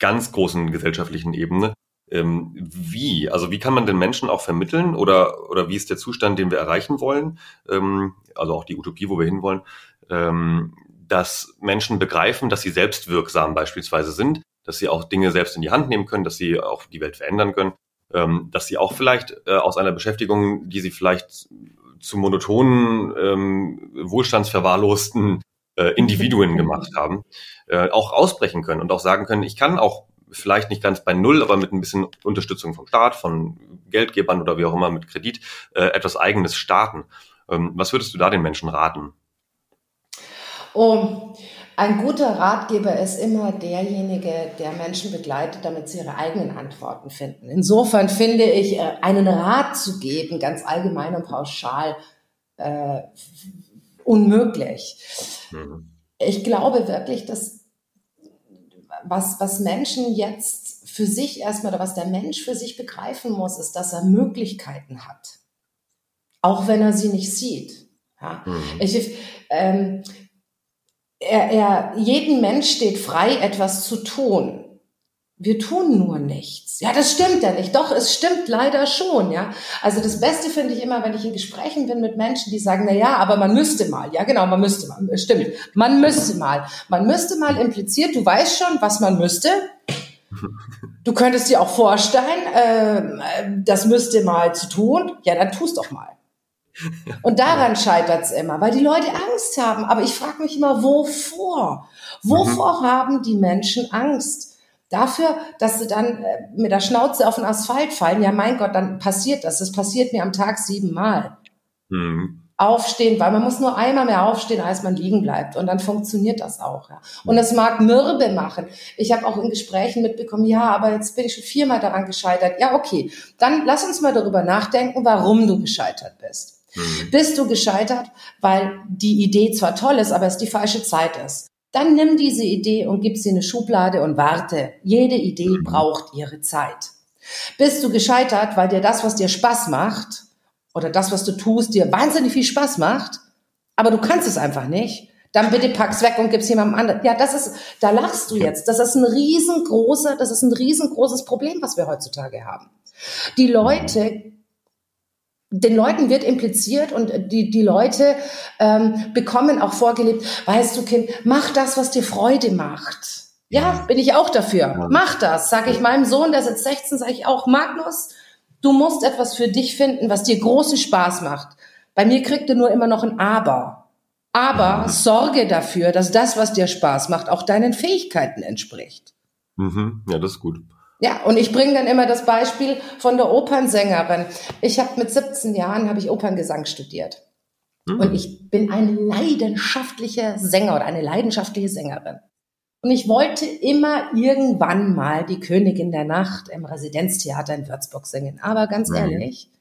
ganz großen gesellschaftlichen Ebene, ähm, wie, also wie kann man den Menschen auch vermitteln oder, oder wie ist der Zustand, den wir erreichen wollen, ähm, also auch die Utopie, wo wir hinwollen, ähm, dass Menschen begreifen, dass sie selbstwirksam beispielsweise sind, dass sie auch Dinge selbst in die Hand nehmen können, dass sie auch die Welt verändern können, ähm, dass sie auch vielleicht äh, aus einer Beschäftigung, die sie vielleicht zu monotonen, ähm, wohlstandsverwahrlosten äh, Individuen gemacht haben, äh, auch ausbrechen können und auch sagen können, ich kann auch vielleicht nicht ganz bei Null, aber mit ein bisschen Unterstützung vom Staat, von Geldgebern oder wie auch immer mit Kredit äh, etwas Eigenes starten. Ähm, was würdest du da den Menschen raten? Oh, ein guter Ratgeber ist immer derjenige, der Menschen begleitet, damit sie ihre eigenen Antworten finden. Insofern finde ich, äh, einen Rat zu geben, ganz allgemein und pauschal, äh, unmöglich. Mhm. Ich glaube wirklich, dass was, was Menschen jetzt für sich erstmal oder was der Mensch für sich begreifen muss, ist, dass er Möglichkeiten hat. Auch wenn er sie nicht sieht. Ja. Mhm. Ich, ähm, er, er, jeden Mensch steht frei, etwas zu tun. Wir tun nur nichts. Ja, das stimmt ja nicht. Doch, es stimmt leider schon, ja. Also das Beste finde ich immer, wenn ich in Gesprächen bin mit Menschen, die sagen, na ja, aber man müsste mal. Ja, genau, man müsste mal. Stimmt. Man müsste mal. Man müsste mal impliziert, du weißt schon, was man müsste. Du könntest dir auch vorstellen, äh, das müsste mal zu tun. Ja, dann tust doch mal. Und daran scheitert es immer, weil die Leute Angst haben. Aber ich frage mich immer, wovor? Wovor mhm. haben die Menschen Angst? Dafür, dass sie dann äh, mit der Schnauze auf den Asphalt fallen. Ja, mein Gott, dann passiert das. Das passiert mir am Tag siebenmal. Mhm. Aufstehen, weil man muss nur einmal mehr aufstehen, als man liegen bleibt. Und dann funktioniert das auch. Ja. Und das mag Mürbe machen. Ich habe auch in Gesprächen mitbekommen, ja, aber jetzt bin ich schon viermal daran gescheitert. Ja, okay. Dann lass uns mal darüber nachdenken, warum du gescheitert bist. Mhm. Bist du gescheitert, weil die Idee zwar toll ist, aber es die falsche Zeit ist. Dann nimm diese Idee und gib sie in eine Schublade und warte. Jede Idee mhm. braucht ihre Zeit. Bist du gescheitert, weil dir das, was dir Spaß macht, oder das, was du tust, dir wahnsinnig viel Spaß macht, aber du kannst es einfach nicht, dann bitte pack's weg und gib's jemandem anderen. Ja, das ist, da lachst du jetzt. Das ist ein riesengroßer, das ist ein riesengroßes Problem, was wir heutzutage haben. Die Leute den Leuten wird impliziert und die, die Leute ähm, bekommen auch vorgelebt, weißt du, Kind, mach das, was dir Freude macht. Ja, bin ich auch dafür. Mach das, sage ich meinem Sohn, der sitzt 16, sage ich auch, Magnus, du musst etwas für dich finden, was dir großen Spaß macht. Bei mir kriegt er nur immer noch ein Aber. Aber sorge dafür, dass das, was dir Spaß macht, auch deinen Fähigkeiten entspricht. Mhm. Ja, das ist gut. Ja, und ich bringe dann immer das Beispiel von der Opernsängerin. Ich habe mit 17 Jahren habe ich Operngesang studiert. Mhm. Und ich bin ein leidenschaftlicher Sänger oder eine leidenschaftliche Sängerin. Und ich wollte immer irgendwann mal die Königin der Nacht im Residenztheater in Würzburg singen. Aber ganz mhm. ehrlich,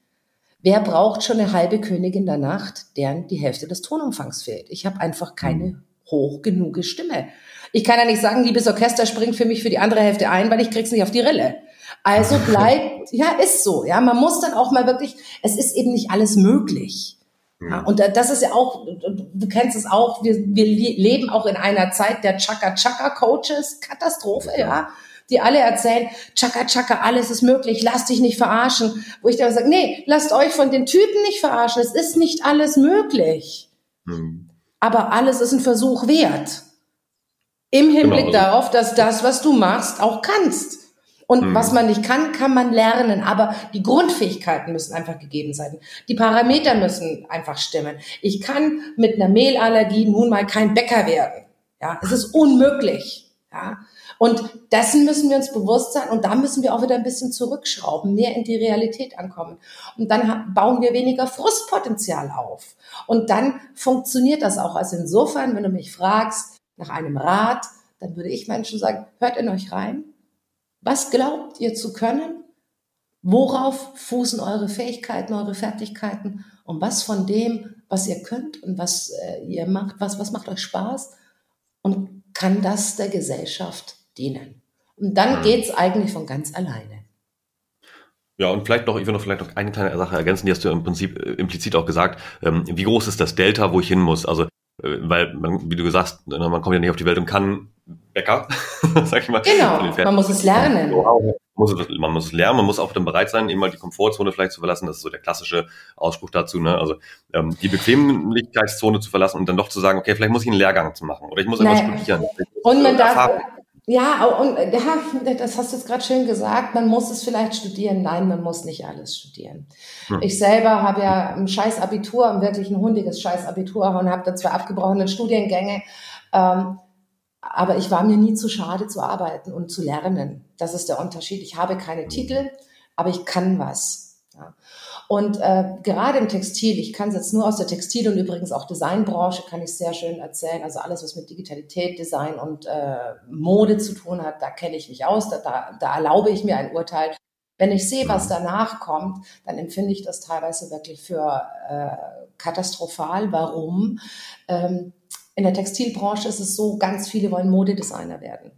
Wer braucht schon eine halbe Königin der Nacht, deren die Hälfte des Tonumfangs fehlt? Ich habe einfach keine mhm. hoch genug Stimme. Ich kann ja nicht sagen, liebes Orchester springt für mich für die andere Hälfte ein, weil ich krieg's nicht auf die Rille. Also bleibt, ja, ist so. Ja, man muss dann auch mal wirklich, es ist eben nicht alles möglich. Ja, und das ist ja auch, du kennst es auch, wir, wir leben auch in einer Zeit der Chaka-Chaka-Coaches, Katastrophe, ja, die alle erzählen, Chaka-Chaka, alles ist möglich, lass dich nicht verarschen. Wo ich dann sage, nee, lasst euch von den Typen nicht verarschen, es ist nicht alles möglich. Mhm. Aber alles ist ein Versuch wert. Im Hinblick genau. darauf, dass das, was du machst, auch kannst. Und mhm. was man nicht kann, kann man lernen. Aber die Grundfähigkeiten müssen einfach gegeben sein. Die Parameter müssen einfach stimmen. Ich kann mit einer Mehlallergie nun mal kein Bäcker werden. Ja, es ist unmöglich. Ja. Und dessen müssen wir uns bewusst sein und da müssen wir auch wieder ein bisschen zurückschrauben, mehr in die Realität ankommen. Und dann bauen wir weniger Frustpotenzial auf. Und dann funktioniert das auch. Also insofern, wenn du mich fragst nach einem Rat, dann würde ich Menschen sagen, hört in euch rein, was glaubt ihr zu können? Worauf fußen eure Fähigkeiten, eure Fertigkeiten? Und was von dem, was ihr könnt und was äh, ihr macht, was, was macht euch Spaß? Und kann das der Gesellschaft dienen? Und dann mhm. geht's eigentlich von ganz alleine. Ja, und vielleicht noch, ich will noch vielleicht noch eine kleine Sache ergänzen, die hast du im Prinzip äh, implizit auch gesagt. Ähm, wie groß ist das Delta, wo ich hin muss? Also weil man, wie du gesagt, hast, man kommt ja nicht auf die Welt und kann Bäcker, sag ich mal. Genau, man muss es lernen. Man muss, es, man muss es lernen, man muss auch dann bereit sein, eben mal die Komfortzone vielleicht zu verlassen. Das ist so der klassische Ausspruch dazu. Ne? Also ähm, die Bequemlichkeitszone zu verlassen und dann doch zu sagen, okay, vielleicht muss ich einen Lehrgang zu machen oder ich muss naja. etwas studieren. Und man darf, ja, und ja, das hast du jetzt gerade schön gesagt, man muss es vielleicht studieren. Nein, man muss nicht alles studieren. Hm. Ich selber habe ja ein scheiß Abitur, ein wirklich ein hundiges scheiß Abitur und habe da zwei abgebrochene Studiengänge. Ähm, aber ich war mir nie zu schade zu arbeiten und zu lernen. Das ist der Unterschied. Ich habe keine Titel, aber ich kann was. Und äh, gerade im Textil, ich kann es jetzt nur aus der Textil- und übrigens auch Designbranche, kann ich sehr schön erzählen. Also alles, was mit Digitalität, Design und äh, Mode zu tun hat, da kenne ich mich aus, da, da, da erlaube ich mir ein Urteil. Wenn ich sehe, was danach kommt, dann empfinde ich das teilweise wirklich für äh, katastrophal. Warum? Ähm, in der Textilbranche ist es so, ganz viele wollen Modedesigner werden.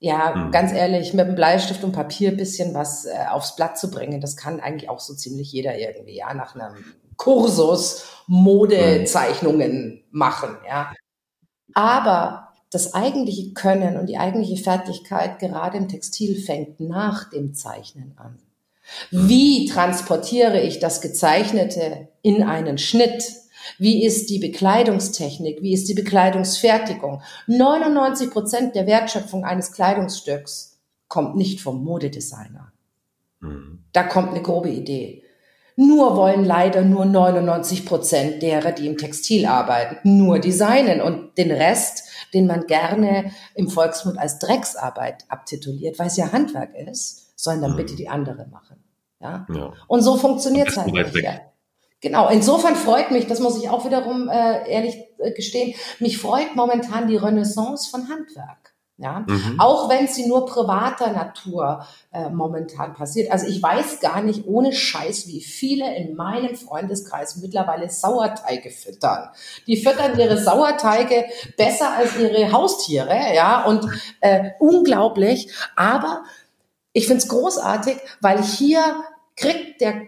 Ja, mhm. ganz ehrlich, mit einem Bleistift und Papier bisschen was äh, aufs Blatt zu bringen, das kann eigentlich auch so ziemlich jeder irgendwie, ja, nach einem Kursus Modezeichnungen machen, ja. Aber das eigentliche Können und die eigentliche Fertigkeit gerade im Textil fängt nach dem Zeichnen an. Wie transportiere ich das Gezeichnete in einen Schnitt? Wie ist die Bekleidungstechnik? Wie ist die Bekleidungsfertigung? 99 Prozent der Wertschöpfung eines Kleidungsstücks kommt nicht vom Modedesigner. Mhm. Da kommt eine grobe Idee. Nur wollen leider nur 99 Prozent derer, die im Textil arbeiten, nur designen und den Rest, den man gerne im Volksmund als Drecksarbeit abtituliert, weil es ja Handwerk ist, sollen dann mhm. bitte die andere machen. Ja? ja. Und so funktioniert es halt nicht. Ja. Genau, insofern freut mich, das muss ich auch wiederum äh, ehrlich äh, gestehen, mich freut momentan die Renaissance von Handwerk. Ja, mhm. auch wenn sie nur privater Natur äh, momentan passiert. Also ich weiß gar nicht ohne Scheiß, wie viele in meinem Freundeskreis mittlerweile Sauerteige füttern. Die füttern ihre Sauerteige besser als ihre Haustiere, ja, und äh, unglaublich. Aber ich find's großartig, weil hier kriegt der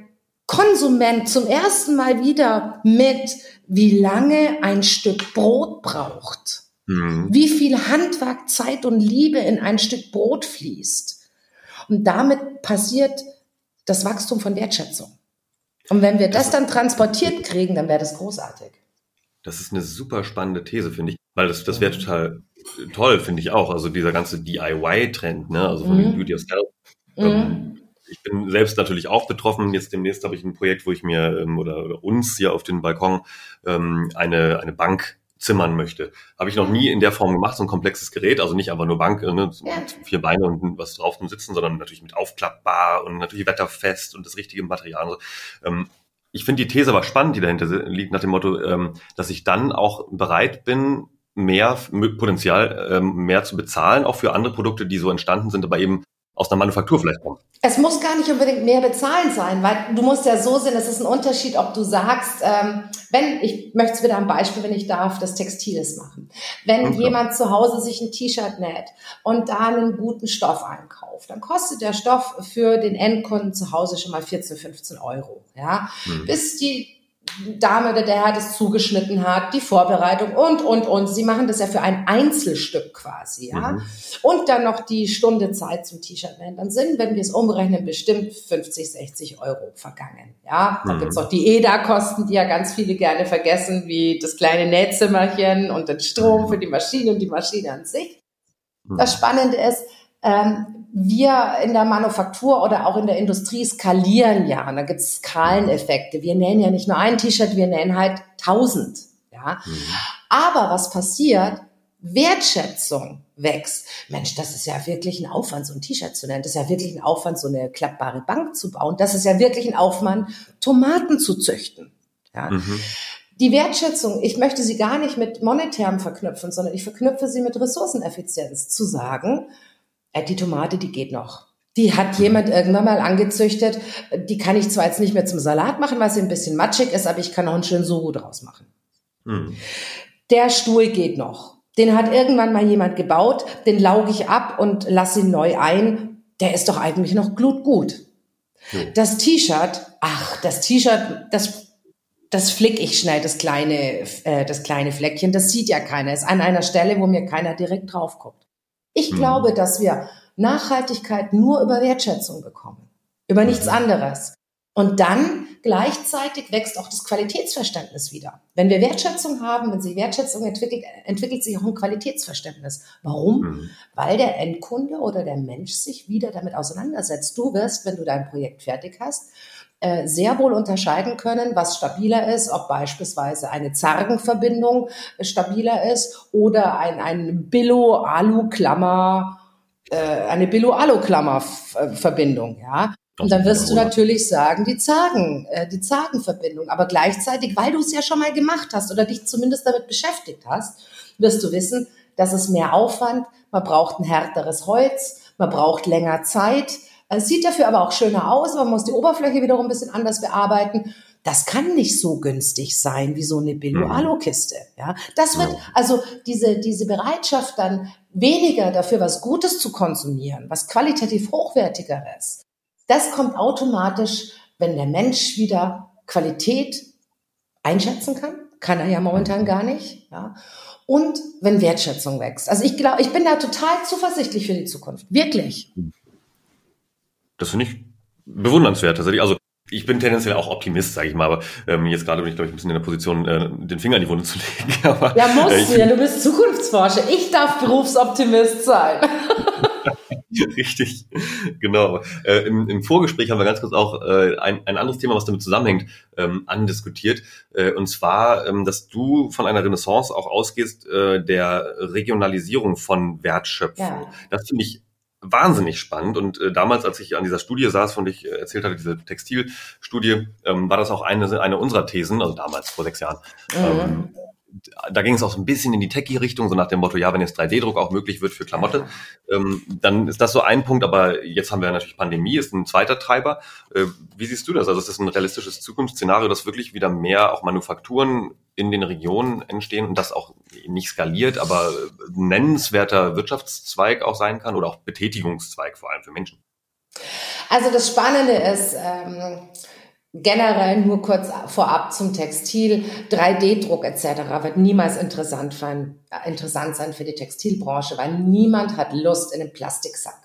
Konsument zum ersten Mal wieder mit, wie lange ein Stück Brot braucht. Mhm. Wie viel Handwerk, Zeit und Liebe in ein Stück Brot fließt. Und damit passiert das Wachstum von Wertschätzung. Und wenn wir das dann transportiert kriegen, dann wäre das großartig. Das ist eine super spannende These, finde ich, weil das, das wäre total toll, finde ich auch. Also dieser ganze DIY-Trend, ne, also von mhm. Do-it-yourself. Mhm. Ich bin selbst natürlich auch betroffen. Jetzt demnächst habe ich ein Projekt, wo ich mir ähm, oder, oder uns hier auf den Balkon ähm, eine, eine Bank zimmern möchte. Habe ich noch nie in der Form gemacht, so ein komplexes Gerät, also nicht einfach nur Bank, äh, ne, vier Beine und was drauf zum Sitzen, sondern natürlich mit aufklappbar und natürlich wetterfest und das richtige Material. Ähm, ich finde die These aber spannend, die dahinter liegt, nach dem Motto, ähm, dass ich dann auch bereit bin, mehr Potenzial ähm, mehr zu bezahlen, auch für andere Produkte, die so entstanden sind, aber eben aus einer Manufaktur vielleicht kommen. Es muss gar nicht unbedingt mehr bezahlen sein, weil du musst ja so sehen, es ist ein Unterschied, ob du sagst, ähm, wenn, ich möchte es wieder am Beispiel, wenn ich darf, das Textiles machen. Wenn okay. jemand zu Hause sich ein T-Shirt näht und da einen guten Stoff einkauft, dann kostet der Stoff für den Endkunden zu Hause schon mal 14, 15 Euro. Ja? Mhm. Bis die Dame oder der Herr das zugeschnitten hat, die Vorbereitung und, und, und. Sie machen das ja für ein Einzelstück quasi, ja. Mhm. Und dann noch die Stunde Zeit zum T-Shirt nähen. Dann sind, wenn wir es umrechnen, bestimmt 50, 60 Euro vergangen, ja. Dann mhm. gibt's noch die EDA-Kosten, die ja ganz viele gerne vergessen, wie das kleine Nähzimmerchen und den Strom für die Maschine und die Maschine an sich. Mhm. Das Spannende ist, ähm, wir in der Manufaktur oder auch in der Industrie skalieren ja. Und da gibt es Skaleneffekte. Wir nähen ja nicht nur ein T-Shirt, wir nähen halt tausend. Ja. Mhm. Aber was passiert? Wertschätzung wächst. Mensch, das ist ja wirklich ein Aufwand, so ein T-Shirt zu nennen. Das ist ja wirklich ein Aufwand, so eine klappbare Bank zu bauen. Das ist ja wirklich ein Aufwand, Tomaten zu züchten. Ja. Mhm. Die Wertschätzung, ich möchte sie gar nicht mit monetärem verknüpfen, sondern ich verknüpfe sie mit Ressourceneffizienz. Zu sagen, die Tomate, die geht noch. Die hat jemand irgendwann mal angezüchtet. Die kann ich zwar jetzt nicht mehr zum Salat machen, weil sie ein bisschen matschig ist, aber ich kann auch einen schönen Sugo draus machen. Mhm. Der Stuhl geht noch. Den hat irgendwann mal jemand gebaut, den lauge ich ab und lasse ihn neu ein. Der ist doch eigentlich noch glutgut. Mhm. Das T-Shirt, ach, das T-Shirt, das das flick ich schnell, das kleine, äh, das kleine Fleckchen. Das sieht ja keiner. Ist an einer Stelle, wo mir keiner direkt drauf guckt. Ich mhm. glaube, dass wir Nachhaltigkeit nur über Wertschätzung bekommen, über nichts anderes. Und dann gleichzeitig wächst auch das Qualitätsverständnis wieder. Wenn wir Wertschätzung haben, wenn sich Wertschätzung entwickelt, entwickelt sich auch ein Qualitätsverständnis. Warum? Mhm. Weil der Endkunde oder der Mensch sich wieder damit auseinandersetzt. Du wirst, wenn du dein Projekt fertig hast, sehr wohl unterscheiden können, was stabiler ist, ob beispielsweise eine Zargenverbindung stabiler ist oder ein, ein Billo-Alu-Klammer, äh, eine Billo-Alu-Klammer-Verbindung, ja. Und dann wirst du natürlich sagen, die Zagen, äh, die Zagenverbindung. Aber gleichzeitig, weil du es ja schon mal gemacht hast oder dich zumindest damit beschäftigt hast, wirst du wissen, dass es mehr Aufwand, man braucht ein härteres Holz, man braucht länger Zeit, es sieht dafür aber auch schöner aus, man muss die Oberfläche wiederum ein bisschen anders bearbeiten. Das kann nicht so günstig sein wie so eine Billo-Alu-Kiste. Ja, das wird also diese diese Bereitschaft dann weniger dafür was Gutes zu konsumieren, was qualitativ hochwertigeres. Das kommt automatisch, wenn der Mensch wieder Qualität einschätzen kann. Kann er ja momentan gar nicht. Ja. Und wenn Wertschätzung wächst. Also ich glaube, ich bin da total zuversichtlich für die Zukunft. Wirklich. Das finde ich bewundernswert tatsächlich. Also ich bin tendenziell auch Optimist, sage ich mal, aber ähm, jetzt gerade bin ich, glaube ich, ein bisschen in der Position, äh, den Finger in die Wunde zu legen. aber, ja, musst äh, du ja, du bist Zukunftsforscher. Ich darf Berufsoptimist sein. Richtig, genau. Äh, im, Im Vorgespräch haben wir ganz kurz auch äh, ein, ein anderes Thema, was damit zusammenhängt, ähm, andiskutiert. Äh, und zwar, ähm, dass du von einer Renaissance auch ausgehst äh, der Regionalisierung von Wertschöpfung. Ja. Das finde ich wahnsinnig spannend. Und äh, damals, als ich an dieser Studie saß, von der ich äh, erzählt hatte, diese Textilstudie, ähm, war das auch eine, eine unserer Thesen, also damals, vor sechs Jahren. Mhm. Ähm, da ging es auch so ein bisschen in die Techie-Richtung, so nach dem Motto, ja, wenn jetzt 3D-Druck auch möglich wird für Klamotte, ähm, dann ist das so ein Punkt, aber jetzt haben wir natürlich Pandemie, ist ein zweiter Treiber. Äh, wie siehst du das? Also ist das ein realistisches Zukunftsszenario, dass wirklich wieder mehr auch Manufakturen in den Regionen entstehen und das auch nicht skaliert, aber nennenswerter Wirtschaftszweig auch sein kann oder auch Betätigungszweig vor allem für Menschen? Also das Spannende ist, ähm, generell nur kurz vorab zum Textil, 3D-Druck etc. wird niemals interessant, für, interessant sein für die Textilbranche, weil niemand hat Lust in einem Plastiksack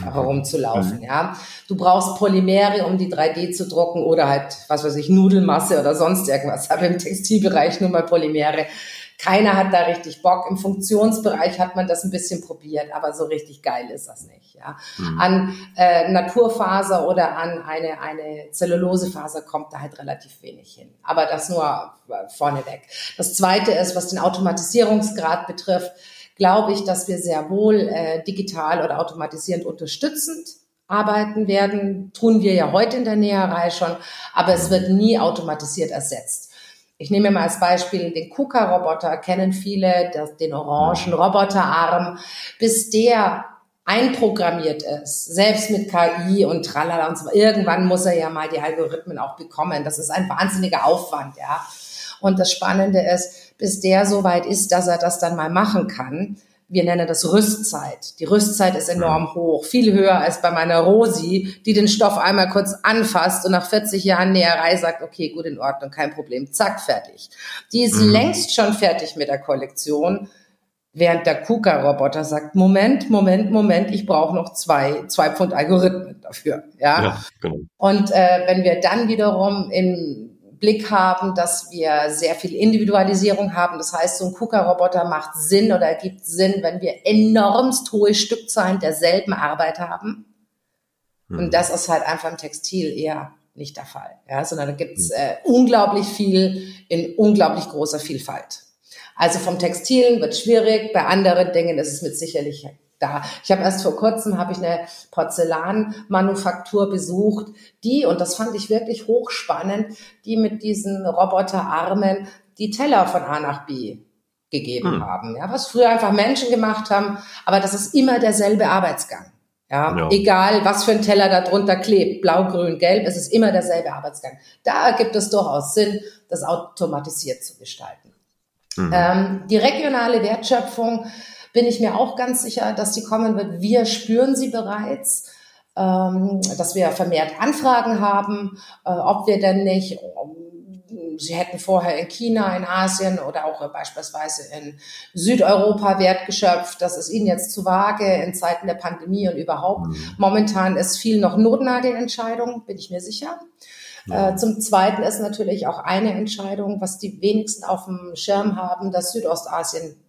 herumzulaufen, mhm. ja. Du brauchst Polymere, um die 3D zu drucken oder halt, was weiß ich, Nudelmasse oder sonst irgendwas. Aber im Textilbereich nur mal Polymere. Keiner hat da richtig Bock. Im Funktionsbereich hat man das ein bisschen probiert, aber so richtig geil ist das nicht. Ja. Mhm. An äh, Naturfaser oder an eine, eine Zellulosefaser kommt da halt relativ wenig hin. Aber das nur äh, vorneweg. Das Zweite ist, was den Automatisierungsgrad betrifft, glaube ich, dass wir sehr wohl äh, digital oder automatisierend unterstützend arbeiten werden. Tun wir ja heute in der Näherei schon, aber es wird nie automatisiert ersetzt. Ich nehme mal als Beispiel den KUKA-Roboter, kennen viele, das, den orangen Roboterarm. Bis der einprogrammiert ist, selbst mit KI und tralala und so, irgendwann muss er ja mal die Algorithmen auch bekommen. Das ist ein wahnsinniger Aufwand, ja. Und das Spannende ist, bis der so weit ist, dass er das dann mal machen kann, wir nennen das Rüstzeit. Die Rüstzeit ist enorm hoch, viel höher als bei meiner Rosi, die den Stoff einmal kurz anfasst und nach 40 Jahren Näherei sagt, okay, gut in Ordnung, kein Problem, zack, fertig. Die ist mhm. längst schon fertig mit der Kollektion, während der KUKA-Roboter sagt, Moment, Moment, Moment, ich brauche noch zwei, zwei Pfund Algorithmen dafür. Ja, ja genau. Und äh, wenn wir dann wiederum in Blick haben, dass wir sehr viel Individualisierung haben. Das heißt, so ein KUKA-Roboter macht Sinn oder ergibt Sinn, wenn wir enormst hohe Stückzahlen derselben Arbeit haben. Mhm. Und das ist halt einfach im Textil eher nicht der Fall. Ja, sondern da gibt's hm. äh, unglaublich viel in unglaublich großer Vielfalt. Also vom Textilen wird schwierig, bei anderen Dingen ist es mit Sicherheit da. Ich habe erst vor kurzem habe ich eine Porzellanmanufaktur besucht, die und das fand ich wirklich hochspannend, die mit diesen Roboterarmen die Teller von A nach B gegeben hm. haben. Ja, was früher einfach Menschen gemacht haben, aber das ist immer derselbe Arbeitsgang. Ja, ja, egal was für ein Teller da drunter klebt, blau, grün, gelb, es ist immer derselbe Arbeitsgang. Da ergibt es durchaus Sinn, das automatisiert zu gestalten. Mhm. Ähm, die regionale Wertschöpfung bin ich mir auch ganz sicher, dass die kommen wird. Wir spüren sie bereits, ähm, dass wir vermehrt Anfragen haben, äh, ob wir denn nicht Sie hätten vorher in China, in Asien oder auch beispielsweise in Südeuropa Wert geschöpft. Das ist Ihnen jetzt zu vage in Zeiten der Pandemie und überhaupt. Mhm. Momentan ist viel noch Notnagelentscheidung, bin ich mir sicher. Ja. Äh, zum Zweiten ist natürlich auch eine Entscheidung, was die wenigsten auf dem Schirm haben, dass Südostasien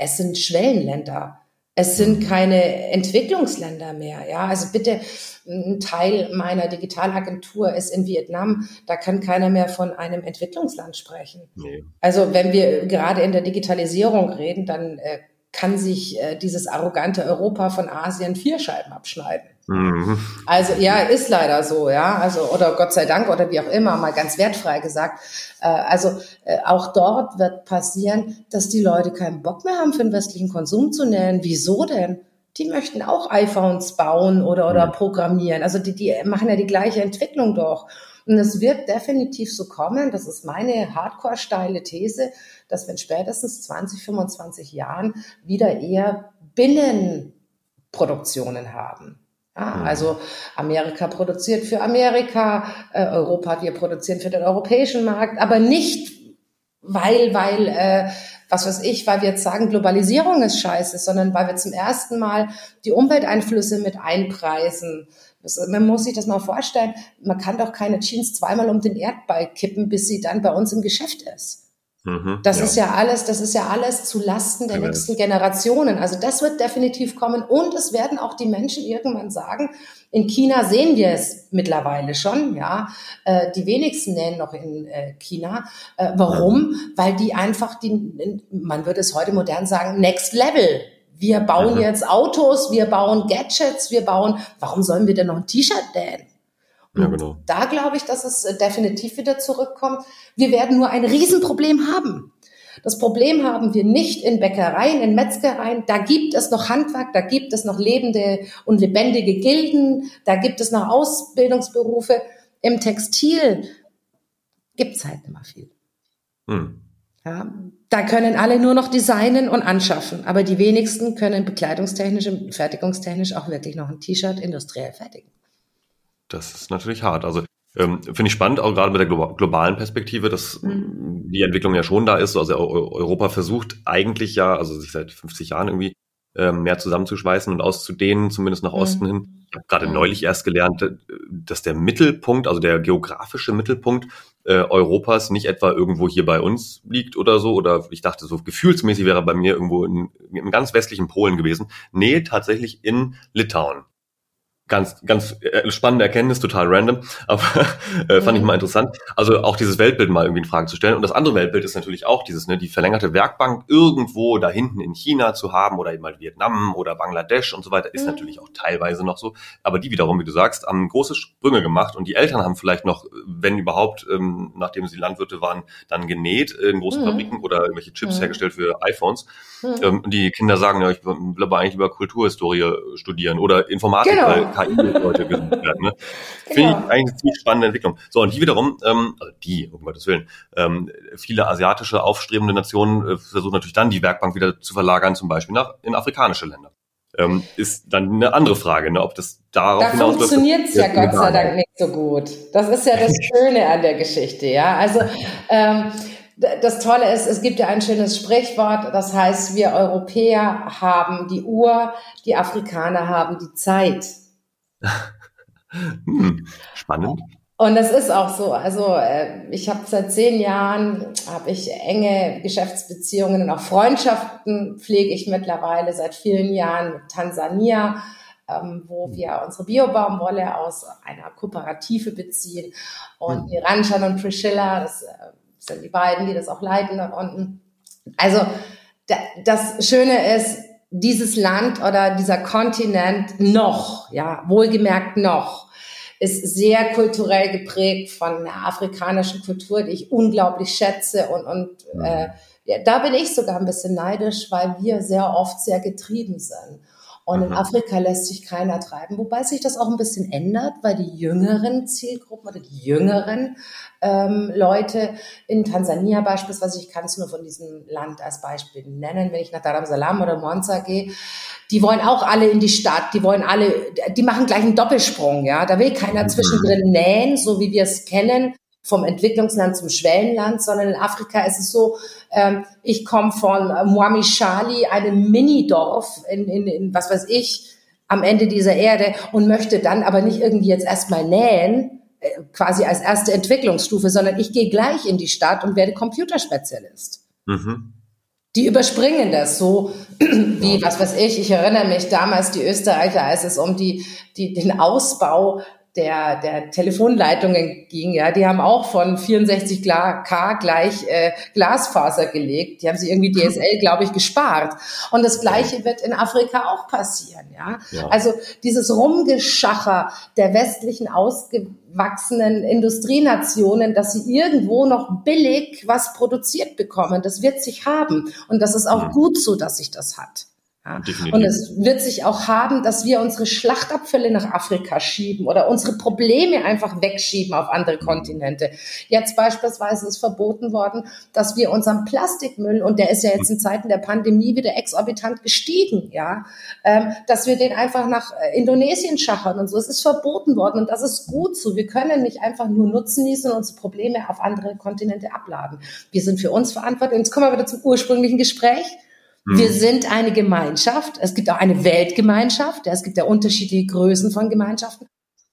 es sind Schwellenländer. Es sind keine Entwicklungsländer mehr. Ja, also bitte, ein Teil meiner Digitalagentur ist in Vietnam. Da kann keiner mehr von einem Entwicklungsland sprechen. Nee. Also wenn wir gerade in der Digitalisierung reden, dann äh, kann sich äh, dieses arrogante Europa von Asien vier Scheiben abschneiden. Mhm. Also ja, ist leider so, ja. Also oder Gott sei Dank oder wie auch immer, mal ganz wertfrei gesagt. Äh, also äh, auch dort wird passieren, dass die Leute keinen Bock mehr haben, für den westlichen Konsum zu nähen. Wieso denn? Die möchten auch iPhones bauen oder oder mhm. programmieren. Also die, die machen ja die gleiche Entwicklung doch. Und es wird definitiv so kommen, das ist meine hardcore-steile These, dass wir in spätestens 20, 25 Jahren wieder eher Binnenproduktionen haben. Ja, mhm. also Amerika produziert für Amerika, äh, Europa, wir produzieren für den europäischen Markt, aber nicht weil, weil, äh, was weiß ich, weil wir jetzt sagen, Globalisierung ist scheiße, sondern weil wir zum ersten Mal die Umwelteinflüsse mit einpreisen. Das, man muss sich das mal vorstellen, man kann doch keine Jeans zweimal um den Erdball kippen, bis sie dann bei uns im Geschäft ist. Mhm, das ja. ist ja alles, das ist ja alles zu Lasten der ja. nächsten Generationen. Also das wird definitiv kommen und es werden auch die Menschen irgendwann sagen, in China sehen wir es mittlerweile schon, ja. Äh, die wenigsten nähen noch in äh, China. Äh, warum? Ja. Weil die einfach die, man würde es heute modern sagen, Next Level wir bauen mhm. jetzt Autos, wir bauen Gadgets, wir bauen, warum sollen wir denn noch ein T-Shirt nähen? Ja, genau. Da glaube ich, dass es äh, definitiv wieder zurückkommt. Wir werden nur ein Riesenproblem haben. Das Problem haben wir nicht in Bäckereien, in Metzgereien. Da gibt es noch Handwerk, da gibt es noch lebende und lebendige Gilden, da gibt es noch Ausbildungsberufe. Im Textil gibt es halt nicht mehr viel. Hm. Ja, da können alle nur noch designen und anschaffen, aber die wenigsten können bekleidungstechnisch und fertigungstechnisch auch wirklich noch ein T-Shirt industriell fertigen das ist natürlich hart. Also ähm, finde ich spannend, auch gerade mit der globalen Perspektive, dass mhm. die Entwicklung ja schon da ist. Also Europa versucht eigentlich ja, also sich seit 50 Jahren irgendwie ähm, mehr zusammenzuschweißen und auszudehnen, zumindest nach mhm. Osten hin. Ich habe gerade mhm. neulich erst gelernt, äh, dass der Mittelpunkt, also der geografische Mittelpunkt äh, Europas nicht etwa irgendwo hier bei uns liegt oder so. Oder ich dachte, so gefühlsmäßig wäre bei mir irgendwo in, im ganz westlichen Polen gewesen. Nee, tatsächlich in Litauen ganz, ganz äh, spannende Erkenntnis, total random, aber äh, fand mhm. ich mal interessant. Also auch dieses Weltbild mal irgendwie in Frage zu stellen. Und das andere Weltbild ist natürlich auch dieses, ne, die verlängerte Werkbank irgendwo da hinten in China zu haben oder eben halt Vietnam oder Bangladesch und so weiter, ist mhm. natürlich auch teilweise noch so. Aber die wiederum, wie du sagst, haben große Sprünge gemacht und die Eltern haben vielleicht noch, wenn überhaupt, ähm, nachdem sie Landwirte waren, dann genäht in großen mhm. Fabriken oder irgendwelche Chips mhm. hergestellt für iPhones. Mhm. Ähm, die Kinder sagen, ja, ich will aber eigentlich über Kulturhistorie studieren oder Informatik, genau. KI-Leute gesucht werden. Ne? Genau. Finde ich eigentlich eine ziemlich spannende Entwicklung. So, und die wiederum, ähm, also die, um Gottes Willen, ähm, viele asiatische aufstrebende Nationen äh, versuchen natürlich dann die Werkbank wieder zu verlagern, zum Beispiel nach, in afrikanische Länder. Ähm, ist dann eine andere Frage, ne, ob das darauf da hinaus funktioniert es ja Gott sei Dank nicht so gut. Das ist ja das Schöne an der Geschichte, ja. Also ähm, das Tolle ist, es gibt ja ein schönes Sprichwort, das heißt, wir Europäer haben die Uhr, die Afrikaner haben die Zeit. Hm, spannend. Und das ist auch so. Also äh, ich habe seit zehn Jahren habe ich enge Geschäftsbeziehungen und auch Freundschaften pflege ich mittlerweile seit vielen Jahren mit Tansania, ähm, wo hm. wir unsere Biobaumwolle aus einer Kooperative beziehen. Und hm. Ranchan und Priscilla, das äh, sind die beiden, die das auch leiten da unten. Also das Schöne ist, dieses Land oder dieser Kontinent noch, ja, wohlgemerkt noch, ist sehr kulturell geprägt von der afrikanischen Kultur, die ich unglaublich schätze und, und äh, ja, da bin ich sogar ein bisschen neidisch, weil wir sehr oft sehr getrieben sind. Und in Afrika lässt sich keiner treiben, wobei sich das auch ein bisschen ändert, weil die jüngeren Zielgruppen oder die jüngeren ähm, Leute in Tansania beispielsweise, ich kann es nur von diesem Land als Beispiel nennen, wenn ich nach Dar es Salaam oder Monza gehe, die wollen auch alle in die Stadt, die wollen alle, die machen gleich einen Doppelsprung, ja, da will keiner mhm. zwischendrin nähen, so wie wir es kennen, vom Entwicklungsland zum Schwellenland, sondern in Afrika ist es so, ähm, ich komme von Mwamishali, einem Minidorf in, in, in, was weiß ich, am Ende dieser Erde und möchte dann aber nicht irgendwie jetzt erstmal nähen, äh, quasi als erste Entwicklungsstufe, sondern ich gehe gleich in die Stadt und werde Computerspezialist. Mhm. Die überspringen das so wie, was weiß ich, ich erinnere mich damals, die Österreicher, als es um die, die, den Ausbau der, der Telefonleitungen ging, ja, die haben auch von 64 K gleich äh, Glasfaser gelegt. Die haben sich irgendwie DSL, glaube ich, gespart. Und das Gleiche wird in Afrika auch passieren, ja. ja. Also dieses Rumgeschacher der westlichen ausgewachsenen Industrienationen, dass sie irgendwo noch billig was produziert bekommen, das wird sich haben. Und das ist auch ja. gut so, dass sich das hat. Ja. Und es wird sich auch haben, dass wir unsere Schlachtabfälle nach Afrika schieben oder unsere Probleme einfach wegschieben auf andere Kontinente. Jetzt beispielsweise ist verboten worden, dass wir unseren Plastikmüll, und der ist ja jetzt in Zeiten der Pandemie wieder exorbitant gestiegen, ja, ähm, dass wir den einfach nach äh, Indonesien schachern und so. Es ist verboten worden und das ist gut so. Wir können nicht einfach nur Nutzen nießen und unsere Probleme auf andere Kontinente abladen. Wir sind für uns verantwortlich. Und jetzt kommen wir wieder zum ursprünglichen Gespräch. Wir hm. sind eine Gemeinschaft. Es gibt auch eine Weltgemeinschaft. Es gibt ja unterschiedliche Größen von Gemeinschaften.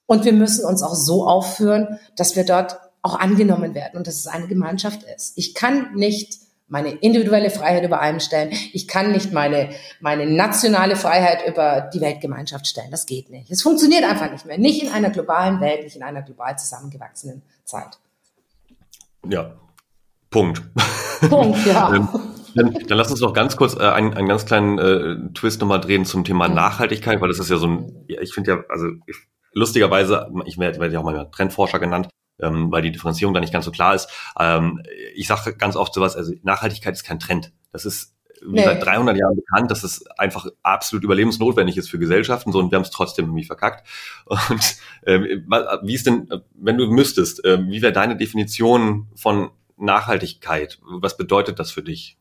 Und wir müssen uns auch so aufführen, dass wir dort auch angenommen werden und dass es eine Gemeinschaft ist. Ich kann nicht meine individuelle Freiheit über allem stellen. Ich kann nicht meine, meine nationale Freiheit über die Weltgemeinschaft stellen. Das geht nicht. Es funktioniert einfach nicht mehr. Nicht in einer globalen Welt, nicht in einer global zusammengewachsenen Zeit. Ja, Punkt. Punkt, ja. Ähm, dann, dann lass uns noch ganz kurz äh, einen, einen ganz kleinen äh, Twist nochmal drehen zum Thema Nachhaltigkeit, weil das ist ja so ein, ja, ich finde ja, also ich, lustigerweise, ich werde, werde ja auch mal Trendforscher genannt, ähm, weil die Differenzierung da nicht ganz so klar ist. Ähm, ich sage ganz oft sowas, also Nachhaltigkeit ist kein Trend. Das ist wie nee. seit 300 Jahren bekannt, dass es einfach absolut überlebensnotwendig ist für Gesellschaften, so und wir haben es trotzdem irgendwie verkackt. Und äh, wie ist denn, wenn du müsstest, äh, wie wäre deine Definition von Nachhaltigkeit? Was bedeutet das für dich?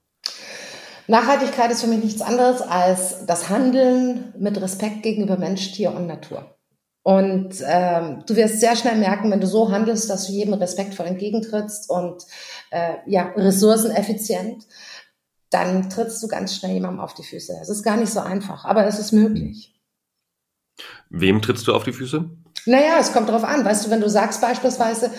Nachhaltigkeit ist für mich nichts anderes als das Handeln mit Respekt gegenüber Mensch, Tier und Natur. Und ähm, du wirst sehr schnell merken, wenn du so handelst, dass du jedem respektvoll entgegentrittst und äh, ja, ressourceneffizient, dann trittst du ganz schnell jemandem auf die Füße. Es ist gar nicht so einfach, aber es ist möglich. Wem trittst du auf die Füße? Naja, es kommt drauf an. Weißt du, wenn du sagst beispielsweise,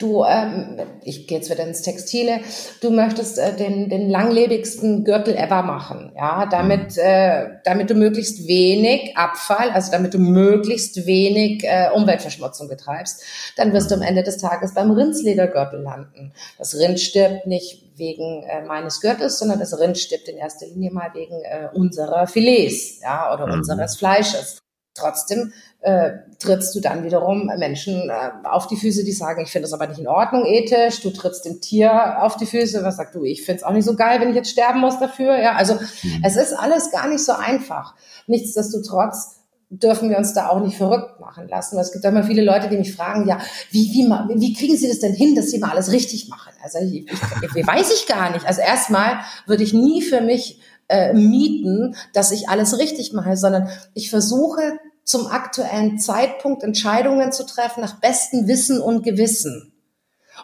du, ähm, ich gehe jetzt wieder ins Textile, du möchtest äh, den, den langlebigsten Gürtel ever machen, ja, damit, äh, damit du möglichst wenig Abfall, also damit du möglichst wenig äh, Umweltverschmutzung betreibst, dann wirst du am Ende des Tages beim Rindsledergürtel landen. Das Rind stirbt nicht wegen äh, meines Gürtels, sondern das Rind stirbt in erster Linie mal wegen äh, unserer Filets, ja, oder mhm. unseres Fleisches. Trotzdem äh, trittst du dann wiederum Menschen äh, auf die Füße, die sagen, ich finde das aber nicht in Ordnung ethisch. Du trittst dem Tier auf die Füße, was sagt du, ich finde es auch nicht so geil, wenn ich jetzt sterben muss dafür. Ja, also mhm. es ist alles gar nicht so einfach. Nichtsdestotrotz dürfen wir uns da auch nicht verrückt machen lassen. Weil es gibt immer viele Leute, die mich fragen, ja, wie, wie, wie kriegen Sie das denn hin, dass Sie mal alles richtig machen? Also ich, ich, ich weiß ich gar nicht. Also erstmal würde ich nie für mich äh, mieten, dass ich alles richtig mache, sondern ich versuche zum aktuellen Zeitpunkt Entscheidungen zu treffen nach bestem Wissen und Gewissen.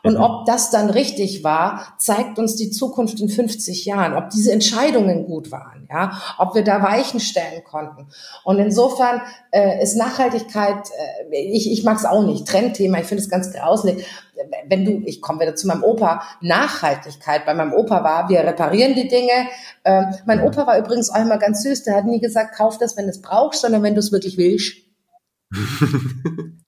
Und mhm. ob das dann richtig war, zeigt uns die Zukunft in 50 Jahren, ob diese Entscheidungen gut waren, ja, ob wir da Weichen stellen konnten. Und insofern äh, ist Nachhaltigkeit, äh, ich, ich mag es auch nicht, Trendthema, ich finde es ganz grauslich. Wenn du, ich komme wieder zu meinem Opa, Nachhaltigkeit bei meinem Opa war, wir reparieren die Dinge. Äh, mein Opa war übrigens auch immer ganz süß, der hat nie gesagt, kauf das, wenn du es brauchst, sondern wenn du es wirklich willst.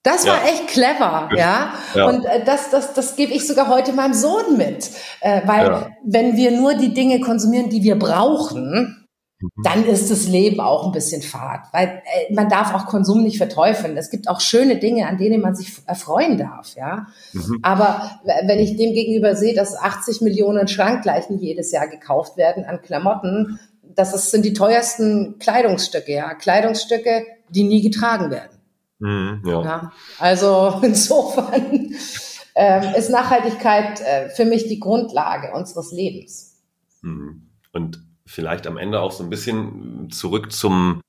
Das war ja. echt clever, ja. ja. Und äh, das, das, das gebe ich sogar heute meinem Sohn mit. Äh, weil ja. wenn wir nur die Dinge konsumieren, die wir brauchen, mhm. dann ist das Leben auch ein bisschen fad. Weil äh, man darf auch Konsum nicht verteufeln. Es gibt auch schöne Dinge, an denen man sich erfreuen darf, ja. Mhm. Aber wenn ich dem gegenüber sehe, dass 80 Millionen Schrankgleichen jedes Jahr gekauft werden an Klamotten, das ist, sind die teuersten Kleidungsstücke, ja. Kleidungsstücke, die nie getragen werden. Mhm, ja. ja. Also insofern ähm, ist Nachhaltigkeit äh, für mich die Grundlage unseres Lebens. Mhm. Und vielleicht am Ende auch so ein bisschen zurück zum,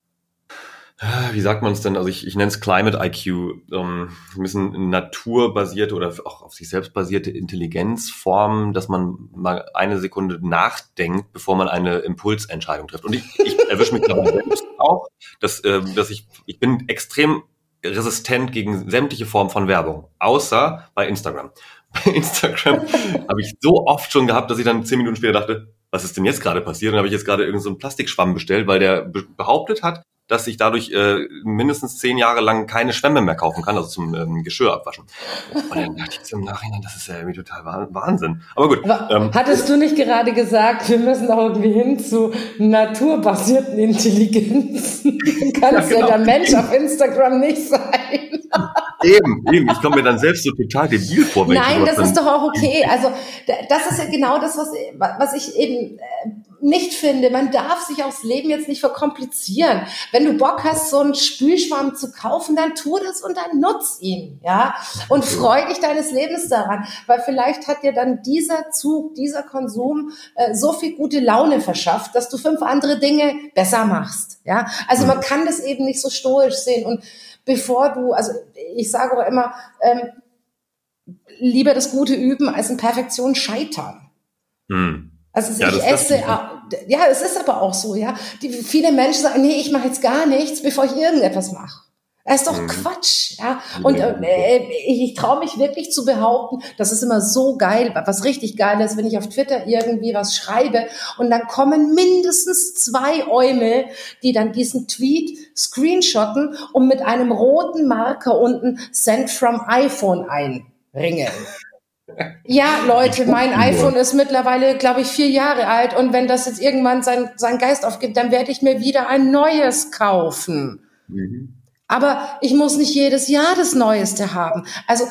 äh, wie sagt man es denn? Also ich, ich nenne es Climate IQ, ähm, ein bisschen naturbasierte oder auch auf sich selbst basierte Intelligenzform, dass man mal eine Sekunde nachdenkt, bevor man eine Impulsentscheidung trifft. Und ich, ich erwische mich dabei selbst auch, dass, äh, dass ich, ich bin extrem resistent gegen sämtliche Formen von Werbung, außer bei Instagram. Bei Instagram habe ich so oft schon gehabt, dass ich dann zehn Minuten später dachte, was ist denn jetzt gerade passiert? Und habe ich jetzt gerade irgendeinen so Plastikschwamm bestellt, weil der behauptet hat, dass ich dadurch äh, mindestens zehn Jahre lang keine Schwämme mehr kaufen kann, also zum ähm, Geschirr abwaschen. Und dann dachte ich im Nachhinein, das ist ja irgendwie total Wahnsinn. Aber gut. Ähm, Hattest du nicht gerade gesagt, wir müssen auch irgendwie hin zu naturbasierten Intelligenzen? kann es ja, genau. ja der Mensch auf Instagram nicht sein. eben, eben. Ich komme mir dann selbst so total debil vor. Nein, das ist doch auch okay. Also das ist ja genau das, was, was ich eben äh, nicht finde. Man darf sich aufs Leben jetzt nicht verkomplizieren. Wenn du Bock hast, so einen Spülschwamm zu kaufen, dann tu das und dann nutz ihn, ja. Und freu dich deines Lebens daran, weil vielleicht hat dir dann dieser Zug, dieser Konsum äh, so viel gute Laune verschafft, dass du fünf andere Dinge besser machst, ja. Also man kann das eben nicht so stoisch sehen und bevor du, also ich sage auch immer, ähm, lieber das Gute üben als in Perfektion scheitern. Hm. Also ja, ich esse, ja, es ist aber auch so, ja. Die, viele Menschen sagen, nee, ich mache jetzt gar nichts, bevor ich irgendetwas mache. Das ist doch mhm. Quatsch, ja. Und äh, ich, ich traue mich wirklich zu behaupten, das ist immer so geil, was richtig geil ist, wenn ich auf Twitter irgendwie was schreibe und dann kommen mindestens zwei Eumel, die dann diesen Tweet screenshotten und mit einem roten Marker unten Send from iPhone einringen. Ja, Leute, mein iPhone ist mittlerweile, glaube ich, vier Jahre alt und wenn das jetzt irgendwann sein, sein Geist aufgibt, dann werde ich mir wieder ein neues kaufen. Mhm. Aber ich muss nicht jedes Jahr das Neueste haben. Also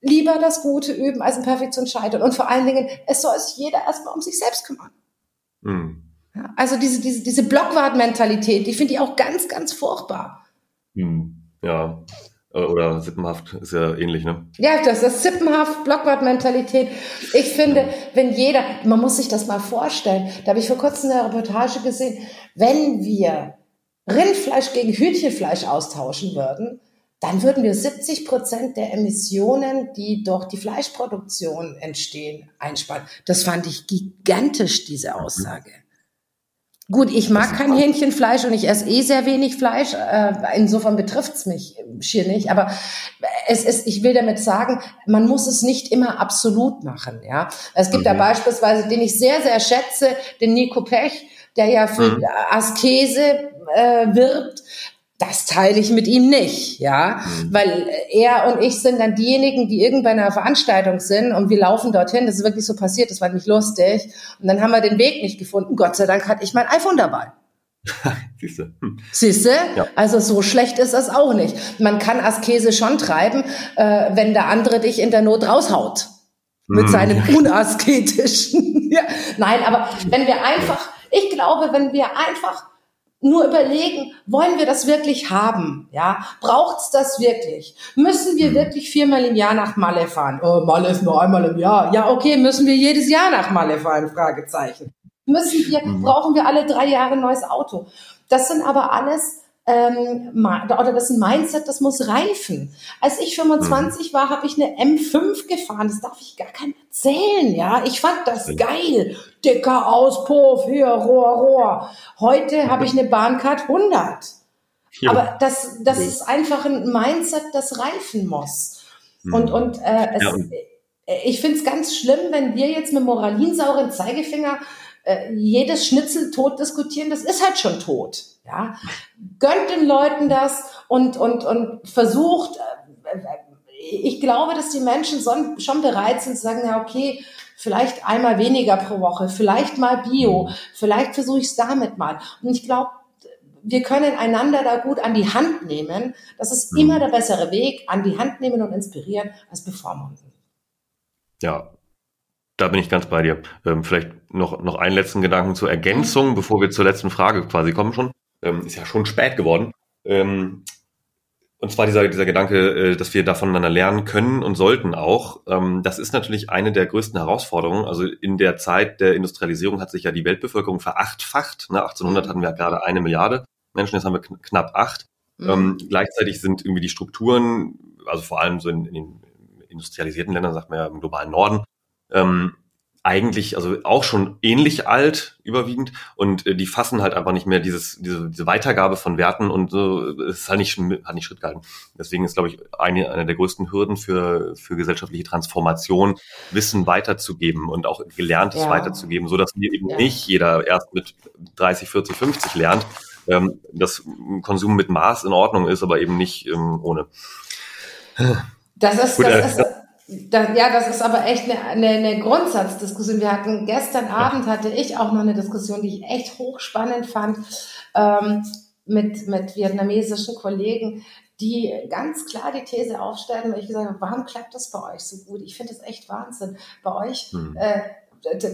lieber das Gute üben, als in Perfektion scheitern. Und vor allen Dingen, es soll sich jeder erstmal um sich selbst kümmern. Mhm. Also diese, diese, diese Blockwart-Mentalität, die finde ich auch ganz, ganz furchtbar. Mhm. Ja, oder sippenhaft ist ja ähnlich, ne? Ja, das ist sippenhaft, Blockwart-Mentalität. Ich finde, ja. wenn jeder, man muss sich das mal vorstellen, da habe ich vor kurzem eine Reportage gesehen, wenn wir Rindfleisch gegen Hühnchenfleisch austauschen würden, dann würden wir 70 Prozent der Emissionen, die durch die Fleischproduktion entstehen, einsparen. Das fand ich gigantisch, diese Aussage. Gut, ich mag kein Hähnchenfleisch und ich esse eh sehr wenig Fleisch. Äh, insofern betrifft's mich schier nicht. Aber es ist, ich will damit sagen, man muss es nicht immer absolut machen. Ja, es gibt mhm. da beispielsweise, den ich sehr sehr schätze, den Nico Pech, der ja für mhm. Askese äh, wirbt das teile ich mit ihm nicht, ja, mhm. weil er und ich sind dann diejenigen, die irgendwann einer Veranstaltung sind und wir laufen dorthin. Das ist wirklich so passiert, das war nicht lustig. Und dann haben wir den Weg nicht gefunden. Gott sei Dank hatte ich mein iPhone dabei. Siehste. Hm. Siehste? Ja. Also so schlecht ist das auch nicht. Man kann Askese schon treiben, äh, wenn der andere dich in der Not raushaut. Mit hm. seinem unasketischen. ja. Nein, aber wenn wir einfach, ich glaube, wenn wir einfach nur überlegen, wollen wir das wirklich haben? Ja, braucht's das wirklich? Müssen wir mhm. wirklich viermal im Jahr nach Malle fahren? Oh, Malle ist nur einmal im Jahr. Ja, okay, müssen wir jedes Jahr nach Malle fahren? Fragezeichen. Müssen wir, mhm. brauchen wir alle drei Jahre ein neues Auto? Das sind aber alles ähm, oder das ist ein Mindset, das muss reifen. Als ich 25 war, habe ich eine M5 gefahren. Das darf ich gar keinem erzählen, ja. Ich fand das geil. Dicker Auspuff, hier, Rohr, Rohr. Heute habe ich eine Bahncard 100. Ja. Aber das, das ist einfach ein Mindset, das reifen muss. Mhm. Und, und, äh, es, ja. ich finde es ganz schlimm, wenn wir jetzt mit moralinsauren Zeigefinger äh, jedes Schnitzel tot diskutieren, das ist halt schon tot. Ja, gönnt den Leuten das und und und versucht. Äh, ich glaube, dass die Menschen schon bereit sind zu sagen, ja okay, vielleicht einmal weniger pro Woche, vielleicht mal Bio, vielleicht versuche ich es damit mal. Und ich glaube, wir können einander da gut an die Hand nehmen. Das ist mhm. immer der bessere Weg, an die Hand nehmen und inspirieren, als bevormunden. Ja, da bin ich ganz bei dir. Ähm, vielleicht noch, noch einen letzten Gedanken zur Ergänzung, bevor wir zur letzten Frage quasi kommen schon. Ähm, ist ja schon spät geworden. Ähm, und zwar dieser, dieser Gedanke, äh, dass wir da voneinander lernen können und sollten auch. Ähm, das ist natürlich eine der größten Herausforderungen. Also in der Zeit der Industrialisierung hat sich ja die Weltbevölkerung verachtfacht. Ne? 1800 hatten wir gerade eine Milliarde Menschen, jetzt haben wir knapp acht. Mhm. Ähm, gleichzeitig sind irgendwie die Strukturen, also vor allem so in, in den industrialisierten Ländern, sagt man ja im globalen Norden, ähm, eigentlich, also auch schon ähnlich alt überwiegend und äh, die fassen halt einfach nicht mehr dieses, diese, diese Weitergabe von Werten und so, es ist halt nicht, hat nicht Schritt gehalten. Deswegen ist, glaube ich, eine, eine der größten Hürden für, für gesellschaftliche Transformation, Wissen weiterzugeben und auch Gelerntes ja. weiterzugeben, so dass eben ja. nicht jeder erst mit 30, 40, 50 lernt, ähm, dass Konsum mit Maß in Ordnung ist, aber eben nicht ähm, ohne. Das ist, Gut, das äh, ist da, ja, das ist aber echt eine, eine, eine Grundsatzdiskussion. Wir hatten gestern Abend hatte ich auch noch eine Diskussion, die ich echt hochspannend fand ähm, mit mit vietnamesischen Kollegen, die ganz klar die These aufstellen, weil ich gesagt habe, warum klappt das bei euch so gut? Ich finde das echt Wahnsinn. Bei euch hm. äh,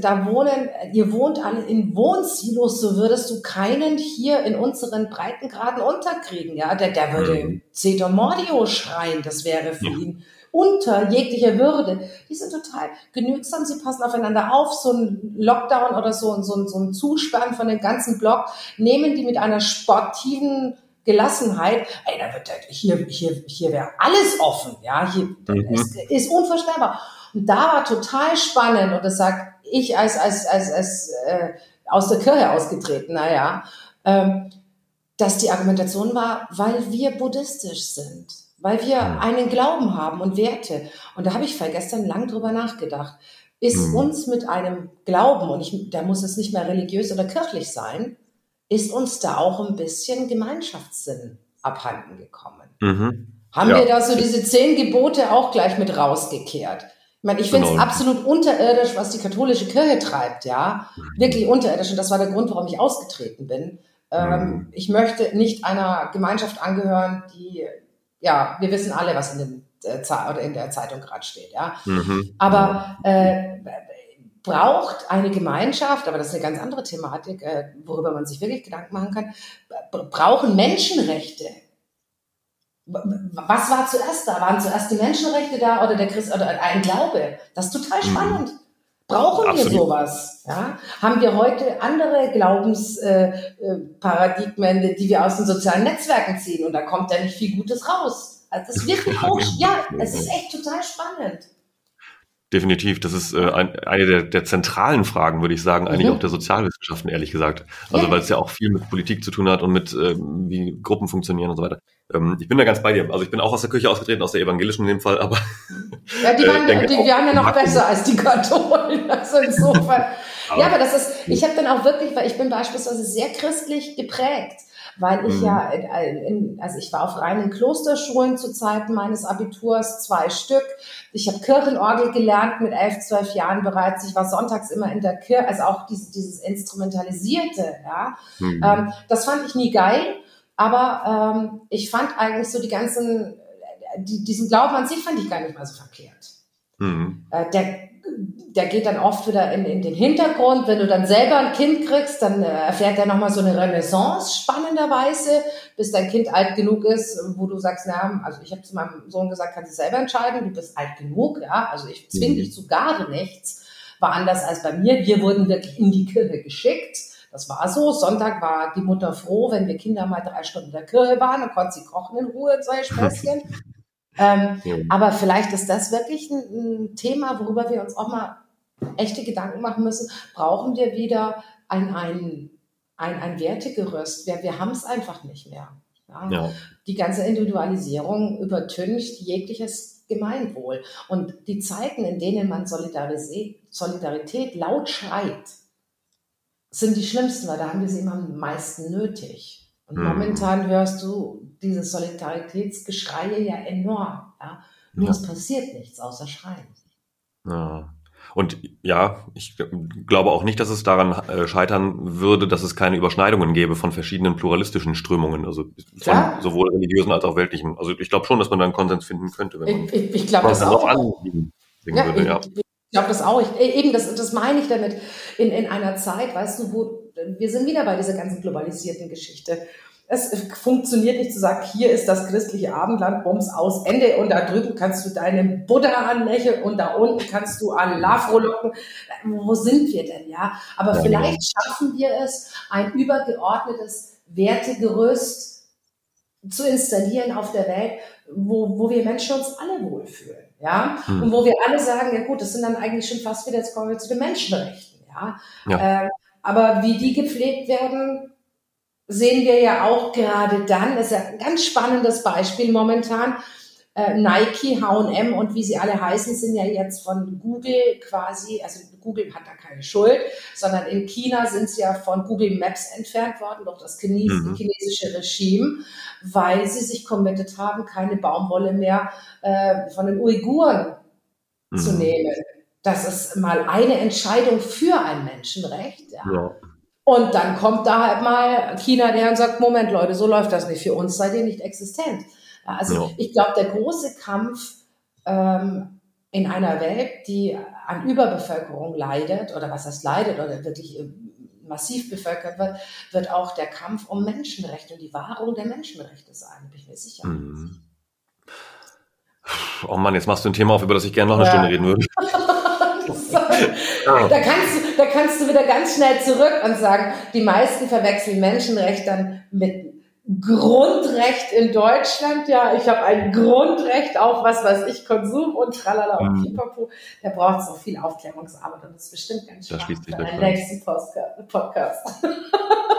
da wohnen, ihr wohnt alle in Wohnsilos, so würdest du keinen hier in unseren Breitengraden unterkriegen, ja. Der, der würde hm. Ceto Mordio schreien, das wäre für ja. ihn unter jeglicher Würde. Die sind total genügsam, sie passen aufeinander auf. So ein Lockdown oder so, so, so ein Zusperren von dem ganzen Block nehmen die mit einer sportiven Gelassenheit, ey, da wird hier, hier, hier wäre alles offen, ja, hier mhm. ist, ist unvorstellbar. Und da war total spannend und das sagt ich als als als, als äh, aus der Kirche ausgetreten, naja, ähm, dass die Argumentation war, weil wir buddhistisch sind weil wir einen Glauben haben und Werte. Und da habe ich gestern lang drüber nachgedacht. Ist mhm. uns mit einem Glauben, und ich, da muss es nicht mehr religiös oder kirchlich sein, ist uns da auch ein bisschen Gemeinschaftssinn abhanden gekommen. Mhm. Haben ja. wir da so diese zehn Gebote auch gleich mit rausgekehrt? Ich meine, ich finde es genau. absolut unterirdisch, was die katholische Kirche treibt, ja. Mhm. Wirklich unterirdisch. Und das war der Grund, warum ich ausgetreten bin. Ähm, mhm. Ich möchte nicht einer Gemeinschaft angehören, die ja, wir wissen alle, was in, dem, äh, oder in der Zeitung gerade steht. Ja? Mhm. Aber äh, braucht eine Gemeinschaft, aber das ist eine ganz andere Thematik, äh, worüber man sich wirklich Gedanken machen kann, brauchen Menschenrechte. Was war zuerst da? Waren zuerst die Menschenrechte da oder der Christ oder ein Glaube? Das ist total mhm. spannend. Mhm. Brauchen Absolut. wir sowas? Ja? Haben wir heute andere Glaubensparadigmen, äh, äh die wir aus den sozialen Netzwerken ziehen? Und da kommt ja nicht viel Gutes raus. Also das ist wirklich hoch. Ja, es ist echt total spannend. Definitiv. Das ist äh, ein, eine der, der zentralen Fragen, würde ich sagen, eigentlich mhm. auch der Sozialwissenschaften, ehrlich gesagt. Also ja. weil es ja auch viel mit Politik zu tun hat und mit äh, wie Gruppen funktionieren und so weiter. Ähm, ich bin da ganz bei dir. Also ich bin auch aus der Kirche ausgetreten, aus der evangelischen in dem Fall, aber ja, die waren, äh, die, die waren ja noch besser als die Katholen. Also insofern. ja, aber das ist, ich habe dann auch wirklich, weil ich bin beispielsweise sehr christlich geprägt weil ich mhm. ja, in, also ich war auf reinen Klosterschulen zu Zeiten meines Abiturs, zwei Stück. Ich habe Kirchenorgel gelernt mit elf, zwölf Jahren bereits. Ich war sonntags immer in der Kirche, also auch dieses, dieses Instrumentalisierte, ja. Mhm. Ähm, das fand ich nie geil, aber ähm, ich fand eigentlich so die ganzen, die, diesen Glauben an sich fand ich gar nicht mal so verkehrt. Mhm. Äh, der der geht dann oft wieder in, in den Hintergrund. Wenn du dann selber ein Kind kriegst, dann äh, erfährt er nochmal so eine Renaissance spannenderweise, bis dein Kind alt genug ist, wo du sagst, na, also ich habe zu meinem Sohn gesagt, kannst du selber entscheiden, du bist alt genug, ja, also ich zwinge mhm. dich zu gar nichts. War anders als bei mir. Wir wurden wirklich in die Kirche geschickt. Das war so. Sonntag war die Mutter froh, wenn wir Kinder mal drei Stunden in der Kirche waren, dann konnte sie kochen in Ruhe, zwei Späßchen. Ähm, ja. Aber vielleicht ist das wirklich ein, ein, Thema, worüber wir uns auch mal echte Gedanken machen müssen. Brauchen wir wieder ein, ein, ein, ein Wertegerüst? Wir, wir haben es einfach nicht mehr. Ja? Ja. Die ganze Individualisierung übertüncht jegliches Gemeinwohl. Und die Zeiten, in denen man Solidarität laut schreit, sind die schlimmsten, weil da haben wir sie immer am meisten nötig. Und mhm. momentan hörst du diese Solidaritätsgeschreie ja enorm. Ja? Nur ja. es passiert nichts außer Schreien. Ja. Und ja, ich glaube auch nicht, dass es daran äh, scheitern würde, dass es keine Überschneidungen gäbe von verschiedenen pluralistischen Strömungen, also von ja. sowohl religiösen als auch weltlichen. Also ich glaube schon, dass man da einen Konsens finden könnte, wenn man ich, ich, ich glaube das auch. Ja, würde, ja. Ich, ich glaube das auch. Ich, eben, das, das meine ich damit. In, in einer Zeit, weißt du, wo wir sind wieder bei dieser ganzen globalisierten Geschichte. Es funktioniert nicht zu sagen, hier ist das christliche Abendland, Bums aus, Ende und da drüben kannst du deinen Buddha anlächeln und da unten kannst du Allah frohlocken. Wo sind wir denn, ja? Aber vielleicht schaffen wir es, ein übergeordnetes Wertegerüst zu installieren auf der Welt, wo, wo wir Menschen uns alle wohlfühlen, ja? Hm. Und wo wir alle sagen, ja gut, das sind dann eigentlich schon fast wieder, jetzt kommen wir zu den Menschenrechten, ja? ja. Äh, aber wie die gepflegt werden, sehen wir ja auch gerade dann, das ist ja ein ganz spannendes Beispiel momentan, äh, Nike, H&M und wie sie alle heißen, sind ja jetzt von Google quasi, also Google hat da keine Schuld, sondern in China sind sie ja von Google Maps entfernt worden durch das Chines mhm. chinesische Regime, weil sie sich committed haben, keine Baumwolle mehr äh, von den Uiguren mhm. zu nehmen. Das ist mal eine Entscheidung für ein Menschenrecht. Ja. ja. Und dann kommt da halt mal China der und sagt, Moment Leute, so läuft das nicht. Für uns seid ihr nicht existent. Also ja. ich glaube, der große Kampf ähm, in einer Welt, die an Überbevölkerung leidet, oder was heißt leidet, oder wirklich äh, massiv bevölkert wird, wird auch der Kampf um Menschenrechte und die Wahrung der Menschenrechte sein, bin ich mir sicher. Mhm. Oh Mann, jetzt machst du ein Thema auf, über das ich gerne noch eine ja. Stunde reden würde. da, kannst du, da kannst du wieder ganz schnell zurück und sagen, die meisten verwechseln Menschenrecht dann mit Grundrecht in Deutschland. Ja, ich habe ein Grundrecht auf was weiß ich, Konsum und tralala und mhm. pipapo. Da braucht es auch viel Aufklärungsarbeit und das ist bestimmt ganz spannend für einen nächsten Podcast.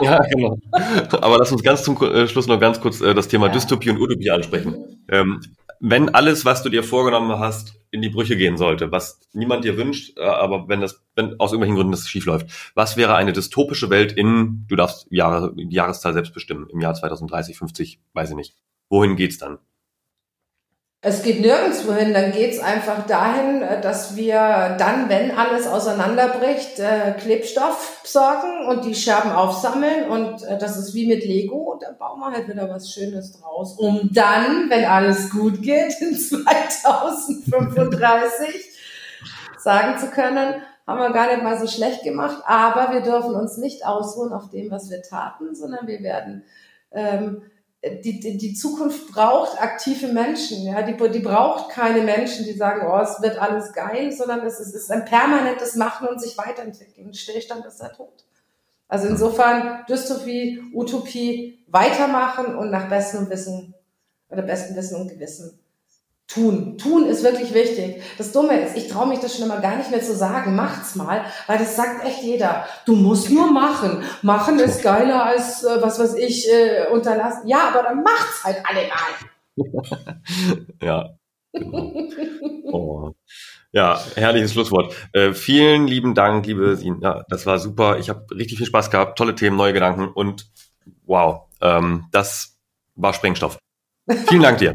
Ja, genau. Aber lass uns ganz zum äh, Schluss noch ganz kurz äh, das Thema ja. Dystopie und Utopie ansprechen. Mhm. Ähm, wenn alles, was du dir vorgenommen hast, in die Brüche gehen sollte, was niemand dir wünscht, äh, aber wenn das, wenn aus irgendwelchen Gründen das schief läuft, was wäre eine dystopische Welt in, du darfst Jahre, die Jahreszahl selbst bestimmen, im Jahr 2030, 50, weiß ich nicht. Wohin geht's dann? Es geht nirgendwo hin, dann geht's einfach dahin, äh, dass wir dann, wenn alles auseinanderbricht, äh, Klebstoff besorgen und die Scherben aufsammeln. Und äh, das ist wie mit Lego. Und da bauen wir halt wieder was Schönes draus, um dann, wenn alles gut geht, in 2035 sagen zu können, haben wir gar nicht mal so schlecht gemacht, aber wir dürfen uns nicht ausruhen auf dem, was wir taten, sondern wir werden ähm, die, die, die Zukunft braucht aktive Menschen, ja, die, die braucht keine Menschen, die sagen, oh, es wird alles geil, sondern es ist, ist ein permanentes Machen und sich weiterentwickeln. Stillstand ist der Tod. Also insofern Dystopie, Utopie, weitermachen und nach bestem Wissen oder besten Wissen und Gewissen Tun. Tun ist wirklich wichtig. Das Dumme ist, ich traue mich das schon immer gar nicht mehr zu sagen. Macht's mal, weil das sagt echt jeder. Du musst nur machen. Machen ist geiler als, äh, was weiß ich, äh, unterlassen. Ja, aber dann macht's halt alle mal. ja. Genau. Oh. Ja, herrliches Schlusswort. Äh, vielen lieben Dank, liebe Sina. Das war super. Ich habe richtig viel Spaß gehabt. Tolle Themen, neue Gedanken und wow, ähm, das war Sprengstoff. Vielen Dank dir.